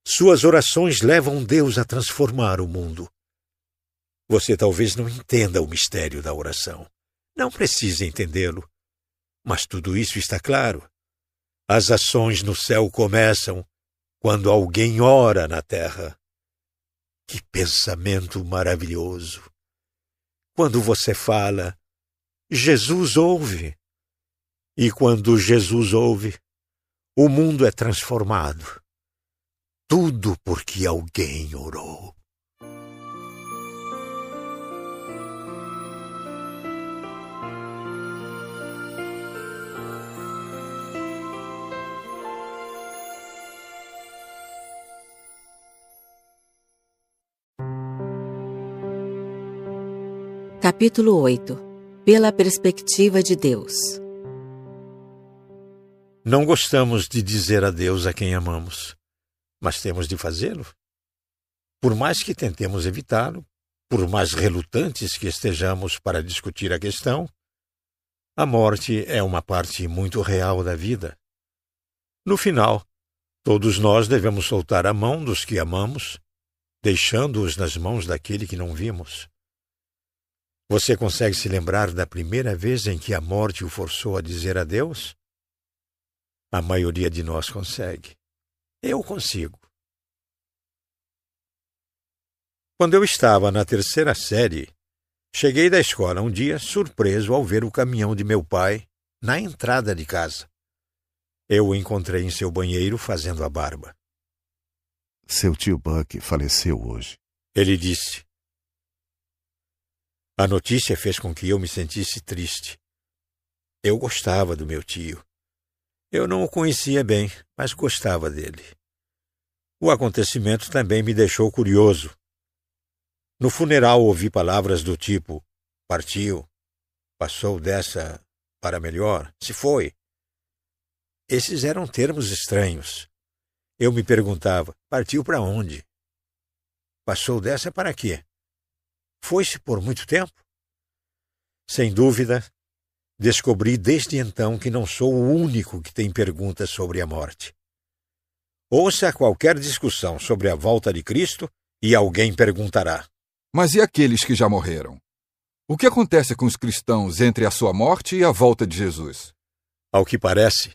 B: Suas orações levam Deus a transformar o mundo. Você talvez não entenda o mistério da oração. Não precisa entendê-lo. Mas tudo isso está claro. As ações no céu começam quando alguém ora na terra. Que pensamento maravilhoso! Quando você fala, Jesus ouve. E quando Jesus ouve, o mundo é transformado. Tudo porque alguém orou.
D: Capítulo 8 Pela perspectiva de Deus
B: Não gostamos de dizer adeus a quem amamos, mas temos de fazê-lo. Por mais que tentemos evitá-lo, por mais relutantes que estejamos para discutir a questão, a morte é uma parte muito real da vida. No final, todos nós devemos soltar a mão dos que amamos, deixando-os nas mãos daquele que não vimos. Você consegue se lembrar da primeira vez em que a morte o forçou a dizer adeus? A maioria de nós consegue. Eu consigo. Quando eu estava na terceira série, cheguei da escola um dia surpreso ao ver o caminhão de meu pai na entrada de casa. Eu o encontrei em seu banheiro fazendo a barba.
I: Seu tio Buck faleceu hoje.
B: Ele disse: a notícia fez com que eu me sentisse triste. Eu gostava do meu tio. Eu não o conhecia bem, mas gostava dele. O acontecimento também me deixou curioso. No funeral ouvi palavras do tipo: partiu, passou dessa para melhor, se foi. Esses eram termos estranhos. Eu me perguntava: partiu para onde? Passou dessa para quê? Foi-se por muito tempo? Sem dúvida, descobri desde então que não sou o único que tem perguntas sobre a morte. Ouça qualquer discussão sobre a volta de Cristo e alguém perguntará:
M: Mas e aqueles que já morreram? O que acontece com os cristãos entre a sua morte e a volta de Jesus?
B: Ao que parece,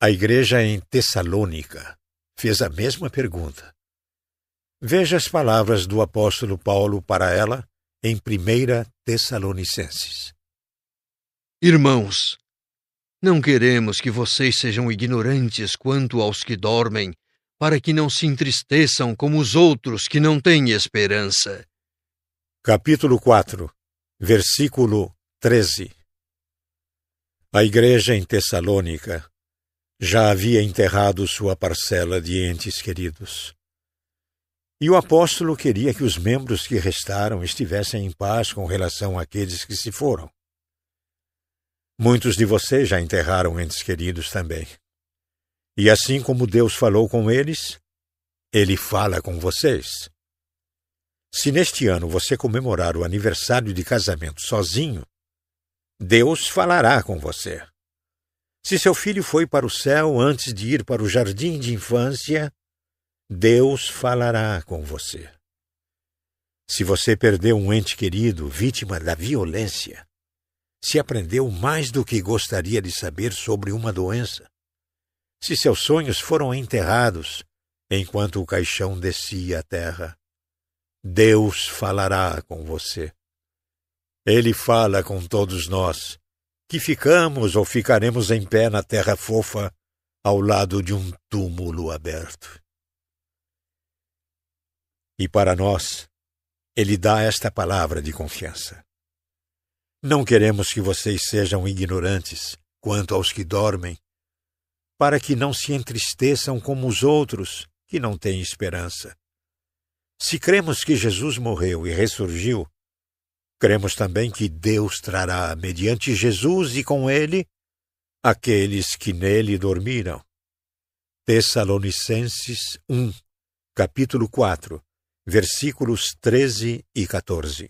B: a igreja em Tessalônica fez a mesma pergunta. Veja as palavras do apóstolo Paulo para ela em 1 Tessalonicenses.
J: Irmãos, não queremos que vocês sejam ignorantes quanto aos que dormem, para que não se entristeçam como os outros que não têm esperança.
B: Capítulo 4, versículo 13. A igreja em Tessalônica já havia enterrado sua parcela de entes queridos. E o apóstolo queria que os membros que restaram estivessem em paz com relação àqueles que se foram. Muitos de vocês já enterraram entes queridos também. E assim como Deus falou com eles, ele fala com vocês. Se neste ano você comemorar o aniversário de casamento sozinho, Deus falará com você. Se seu filho foi para o céu antes de ir para o jardim de infância, Deus falará com você. Se você perdeu um ente querido vítima da violência, se aprendeu mais do que gostaria de saber sobre uma doença, se seus sonhos foram enterrados enquanto o caixão descia à terra, Deus falará com você. Ele fala com todos nós, que ficamos ou ficaremos em pé na terra fofa ao lado de um túmulo aberto. E para nós, ele dá esta palavra de confiança. Não queremos que vocês sejam ignorantes quanto aos que dormem, para que não se entristeçam como os outros que não têm esperança. Se cremos que Jesus morreu e ressurgiu, cremos também que Deus trará, mediante Jesus e com ele, aqueles que nele dormiram. Tessalonicenses 1, capítulo 4, versículos 13 e 14.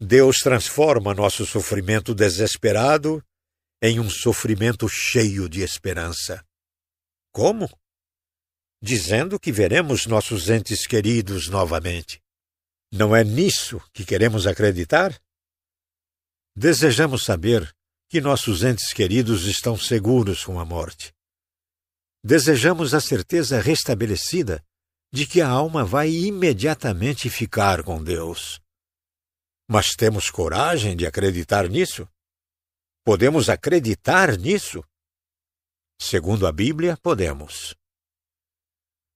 B: Deus transforma nosso sofrimento desesperado em um sofrimento cheio de esperança. Como? Dizendo que veremos nossos entes queridos novamente. Não é nisso que queremos acreditar? Desejamos saber que nossos entes queridos estão seguros com a morte. Desejamos a certeza restabelecida de que a alma vai imediatamente ficar com Deus. Mas temos coragem de acreditar nisso? Podemos acreditar nisso? Segundo a Bíblia, podemos.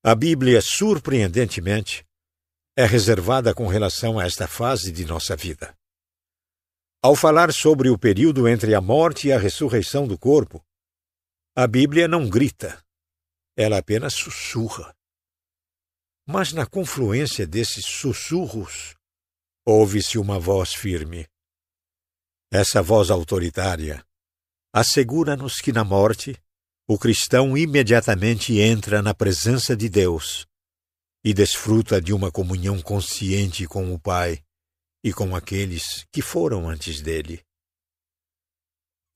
B: A Bíblia, surpreendentemente, é reservada com relação a esta fase de nossa vida. Ao falar sobre o período entre a morte e a ressurreição do corpo, a Bíblia não grita, ela apenas sussurra. Mas na confluência desses sussurros, ouve-se uma voz firme. Essa voz autoritária assegura-nos que na morte o cristão imediatamente entra na presença de Deus e desfruta de uma comunhão consciente com o Pai e com aqueles que foram antes dele.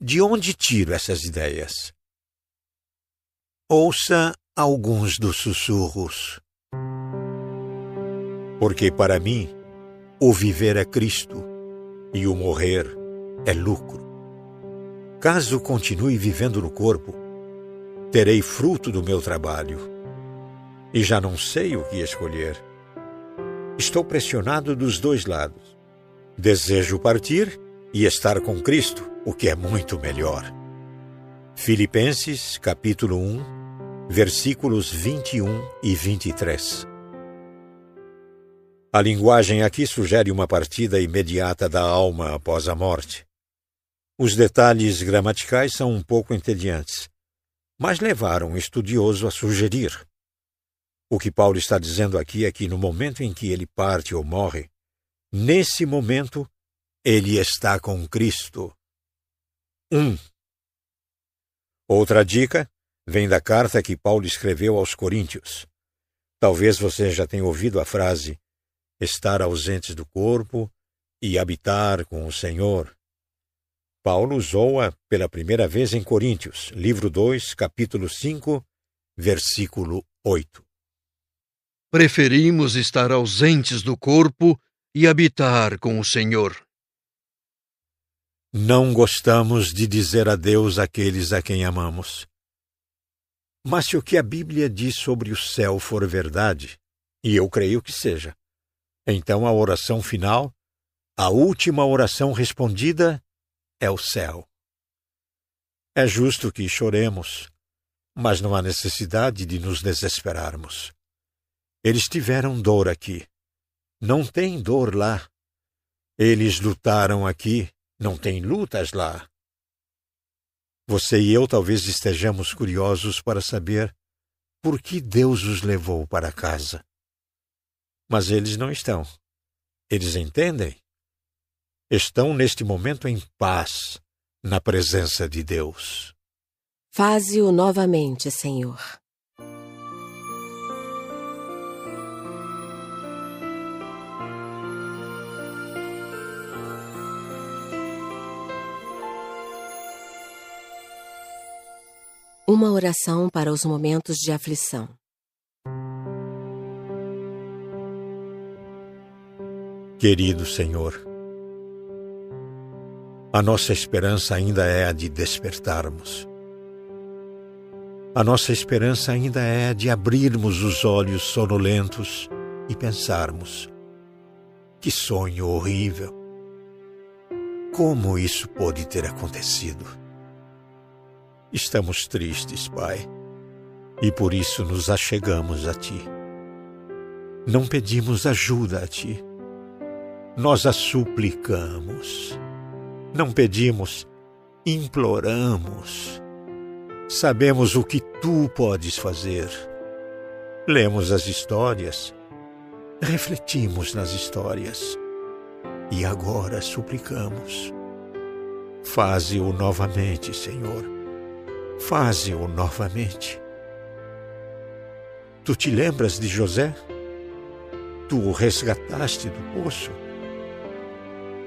B: De onde tiro essas ideias? Ouça alguns dos sussurros. Porque para mim, o viver é Cristo e o morrer é lucro. Caso continue vivendo no corpo, terei fruto do meu trabalho e já não sei o que escolher. Estou pressionado dos dois lados. Desejo partir e estar com Cristo, o que é muito melhor. Filipenses, capítulo 1, versículos 21 e 23. A linguagem aqui sugere uma partida imediata da alma após a morte. Os detalhes gramaticais são um pouco entediantes, mas levaram um estudioso a sugerir. O que Paulo está dizendo aqui é que no momento em que ele parte ou morre, Nesse momento, ele está com Cristo. 1. Um. Outra dica vem da carta que Paulo escreveu aos Coríntios. Talvez você já tenha ouvido a frase estar ausentes do corpo e habitar com o Senhor. Paulo usou-a pela primeira vez em Coríntios, livro 2, capítulo 5, versículo 8.
J: Preferimos estar ausentes do corpo e habitar com o Senhor.
B: Não gostamos de dizer adeus àqueles a quem amamos. Mas se o que a Bíblia diz sobre o céu for verdade, e eu creio que seja, então a oração final, a última oração respondida, é o céu. É justo que choremos, mas não há necessidade de nos desesperarmos. Eles tiveram dor aqui não tem dor lá. Eles lutaram aqui, não tem lutas lá. Você e eu talvez estejamos curiosos para saber por que Deus os levou para casa. Mas eles não estão. Eles entendem? Estão neste momento em paz, na presença de Deus.
D: Faze-o novamente, Senhor. Uma oração para os momentos de aflição.
B: Querido Senhor, a nossa esperança ainda é a de despertarmos. A nossa esperança ainda é a de abrirmos os olhos sonolentos e pensarmos: que sonho horrível! Como isso pode ter acontecido? Estamos tristes, Pai, e por isso nos achegamos a Ti. Não pedimos ajuda a Ti, nós a suplicamos. Não pedimos, imploramos. Sabemos o que Tu podes fazer. Lemos as histórias, refletimos nas histórias e agora suplicamos. Faze-o novamente, Senhor Faze-o novamente. Tu te lembras de José? Tu o resgataste do poço.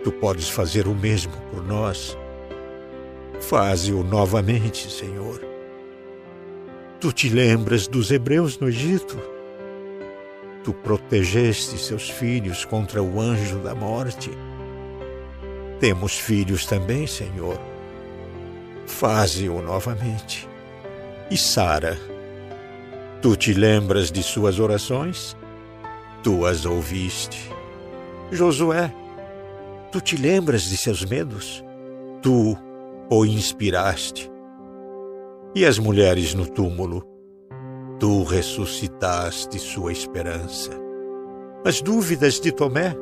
B: Tu podes fazer o mesmo por nós. Faze-o novamente, Senhor. Tu te lembras dos hebreus no Egito? Tu protegeste seus filhos contra o anjo da morte. Temos filhos também, Senhor. Faze-o novamente. E Sara, tu te lembras de suas orações? Tu as ouviste. Josué, tu te lembras de seus medos? Tu o inspiraste. E as mulheres no túmulo? Tu ressuscitaste sua esperança. As dúvidas de Tomé?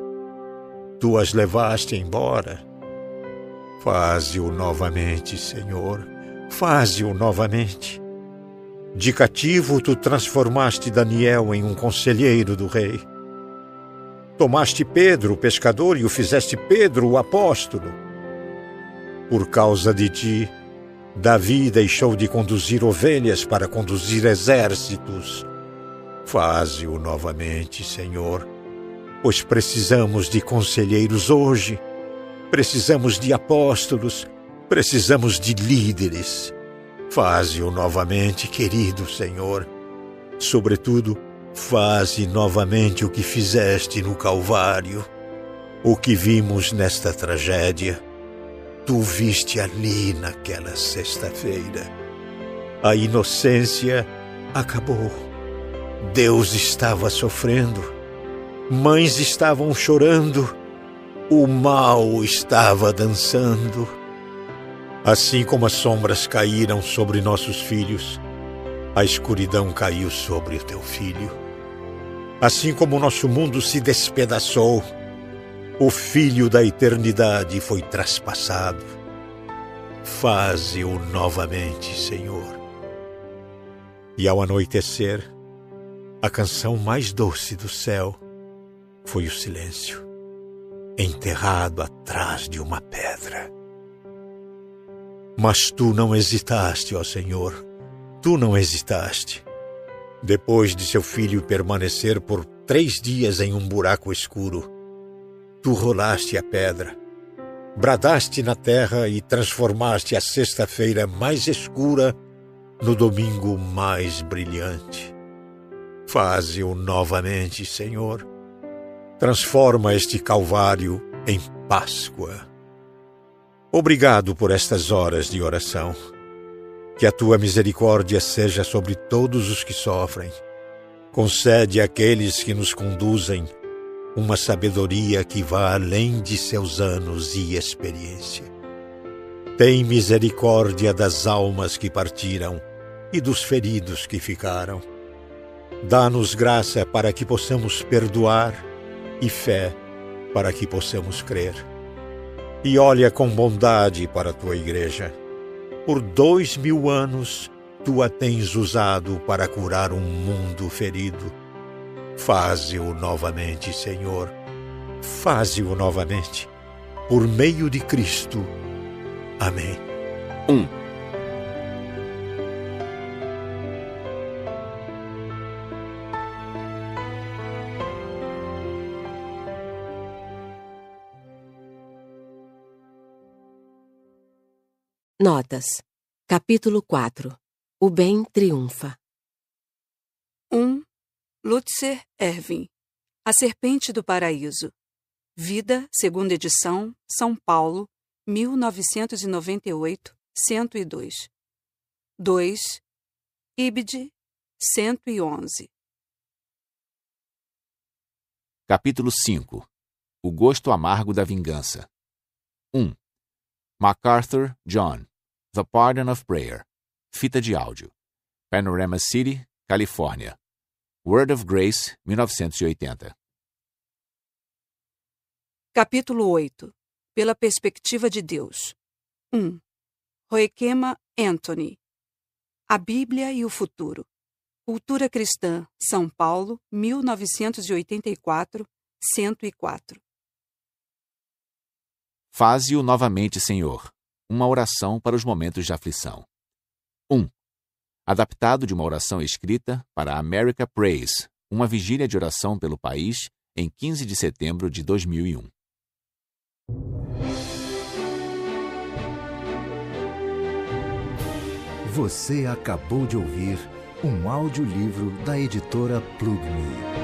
B: Tu as levaste embora. Faze-o novamente, Senhor. Faze-o novamente. De cativo, tu transformaste Daniel em um conselheiro do rei. Tomaste Pedro, o pescador, e o fizeste Pedro, o apóstolo. Por causa de ti, Davi deixou de conduzir ovelhas para conduzir exércitos. Faze-o novamente, Senhor, pois precisamos de conselheiros hoje, precisamos de apóstolos, precisamos de líderes. Faze-o novamente, querido Senhor. Sobretudo, faze novamente o que fizeste no Calvário, o que vimos nesta tragédia tu viste ali naquela sexta-feira. A inocência acabou. Deus estava sofrendo. Mães estavam chorando. O mal estava dançando. Assim como as sombras caíram sobre nossos filhos, a escuridão caiu sobre o teu filho. Assim como o nosso mundo se despedaçou, o Filho da Eternidade foi traspassado. Faze-o novamente, Senhor. E ao anoitecer, a canção mais doce do céu foi o silêncio, enterrado atrás de uma pedra. Mas tu não hesitaste, ó Senhor, tu não hesitaste. Depois de seu filho permanecer por três dias em um buraco escuro, Tu rolaste a pedra, bradaste na terra e transformaste a sexta-feira mais escura no domingo mais brilhante. Faze-o novamente, Senhor. Transforma este Calvário em Páscoa. Obrigado por estas horas de oração. Que a tua misericórdia seja sobre todos os que sofrem. Concede àqueles que nos conduzem uma sabedoria que vá além de seus anos e experiência. Tem misericórdia das almas que partiram e dos feridos que ficaram. Dá-nos graça para que possamos perdoar e fé para que possamos crer. E olha com bondade para a tua igreja. Por dois mil anos, tu a tens usado para curar um mundo ferido Faze-o novamente, Senhor. Faze-o novamente. Por meio de Cristo. Amém.
C: 1. Um.
D: Notas. Capítulo 4. O bem triunfa.
R: 1. Um Lutzer Erwin A Serpente do Paraíso. Vida, segunda edição, São Paulo, 1998, 102. 2. Ibid, 111.
C: Capítulo 5 O Gosto Amargo da Vingança 1. MacArthur, John. The Pardon of Prayer. Fita de áudio. Panorama City, Califórnia. Word of Grace, 1980.
R: Capítulo 8 Pela perspectiva de Deus 1. Roequema Anthony A Bíblia e o Futuro. Cultura Cristã, São Paulo, 1984, 104.
C: Faze-o novamente, Senhor. Uma oração para os momentos de aflição. 1. Adaptado de uma oração escrita para America Praise, uma vigília de oração pelo país, em 15 de setembro de 2001.
A: Você acabou de ouvir um audiolivro da editora Plugme.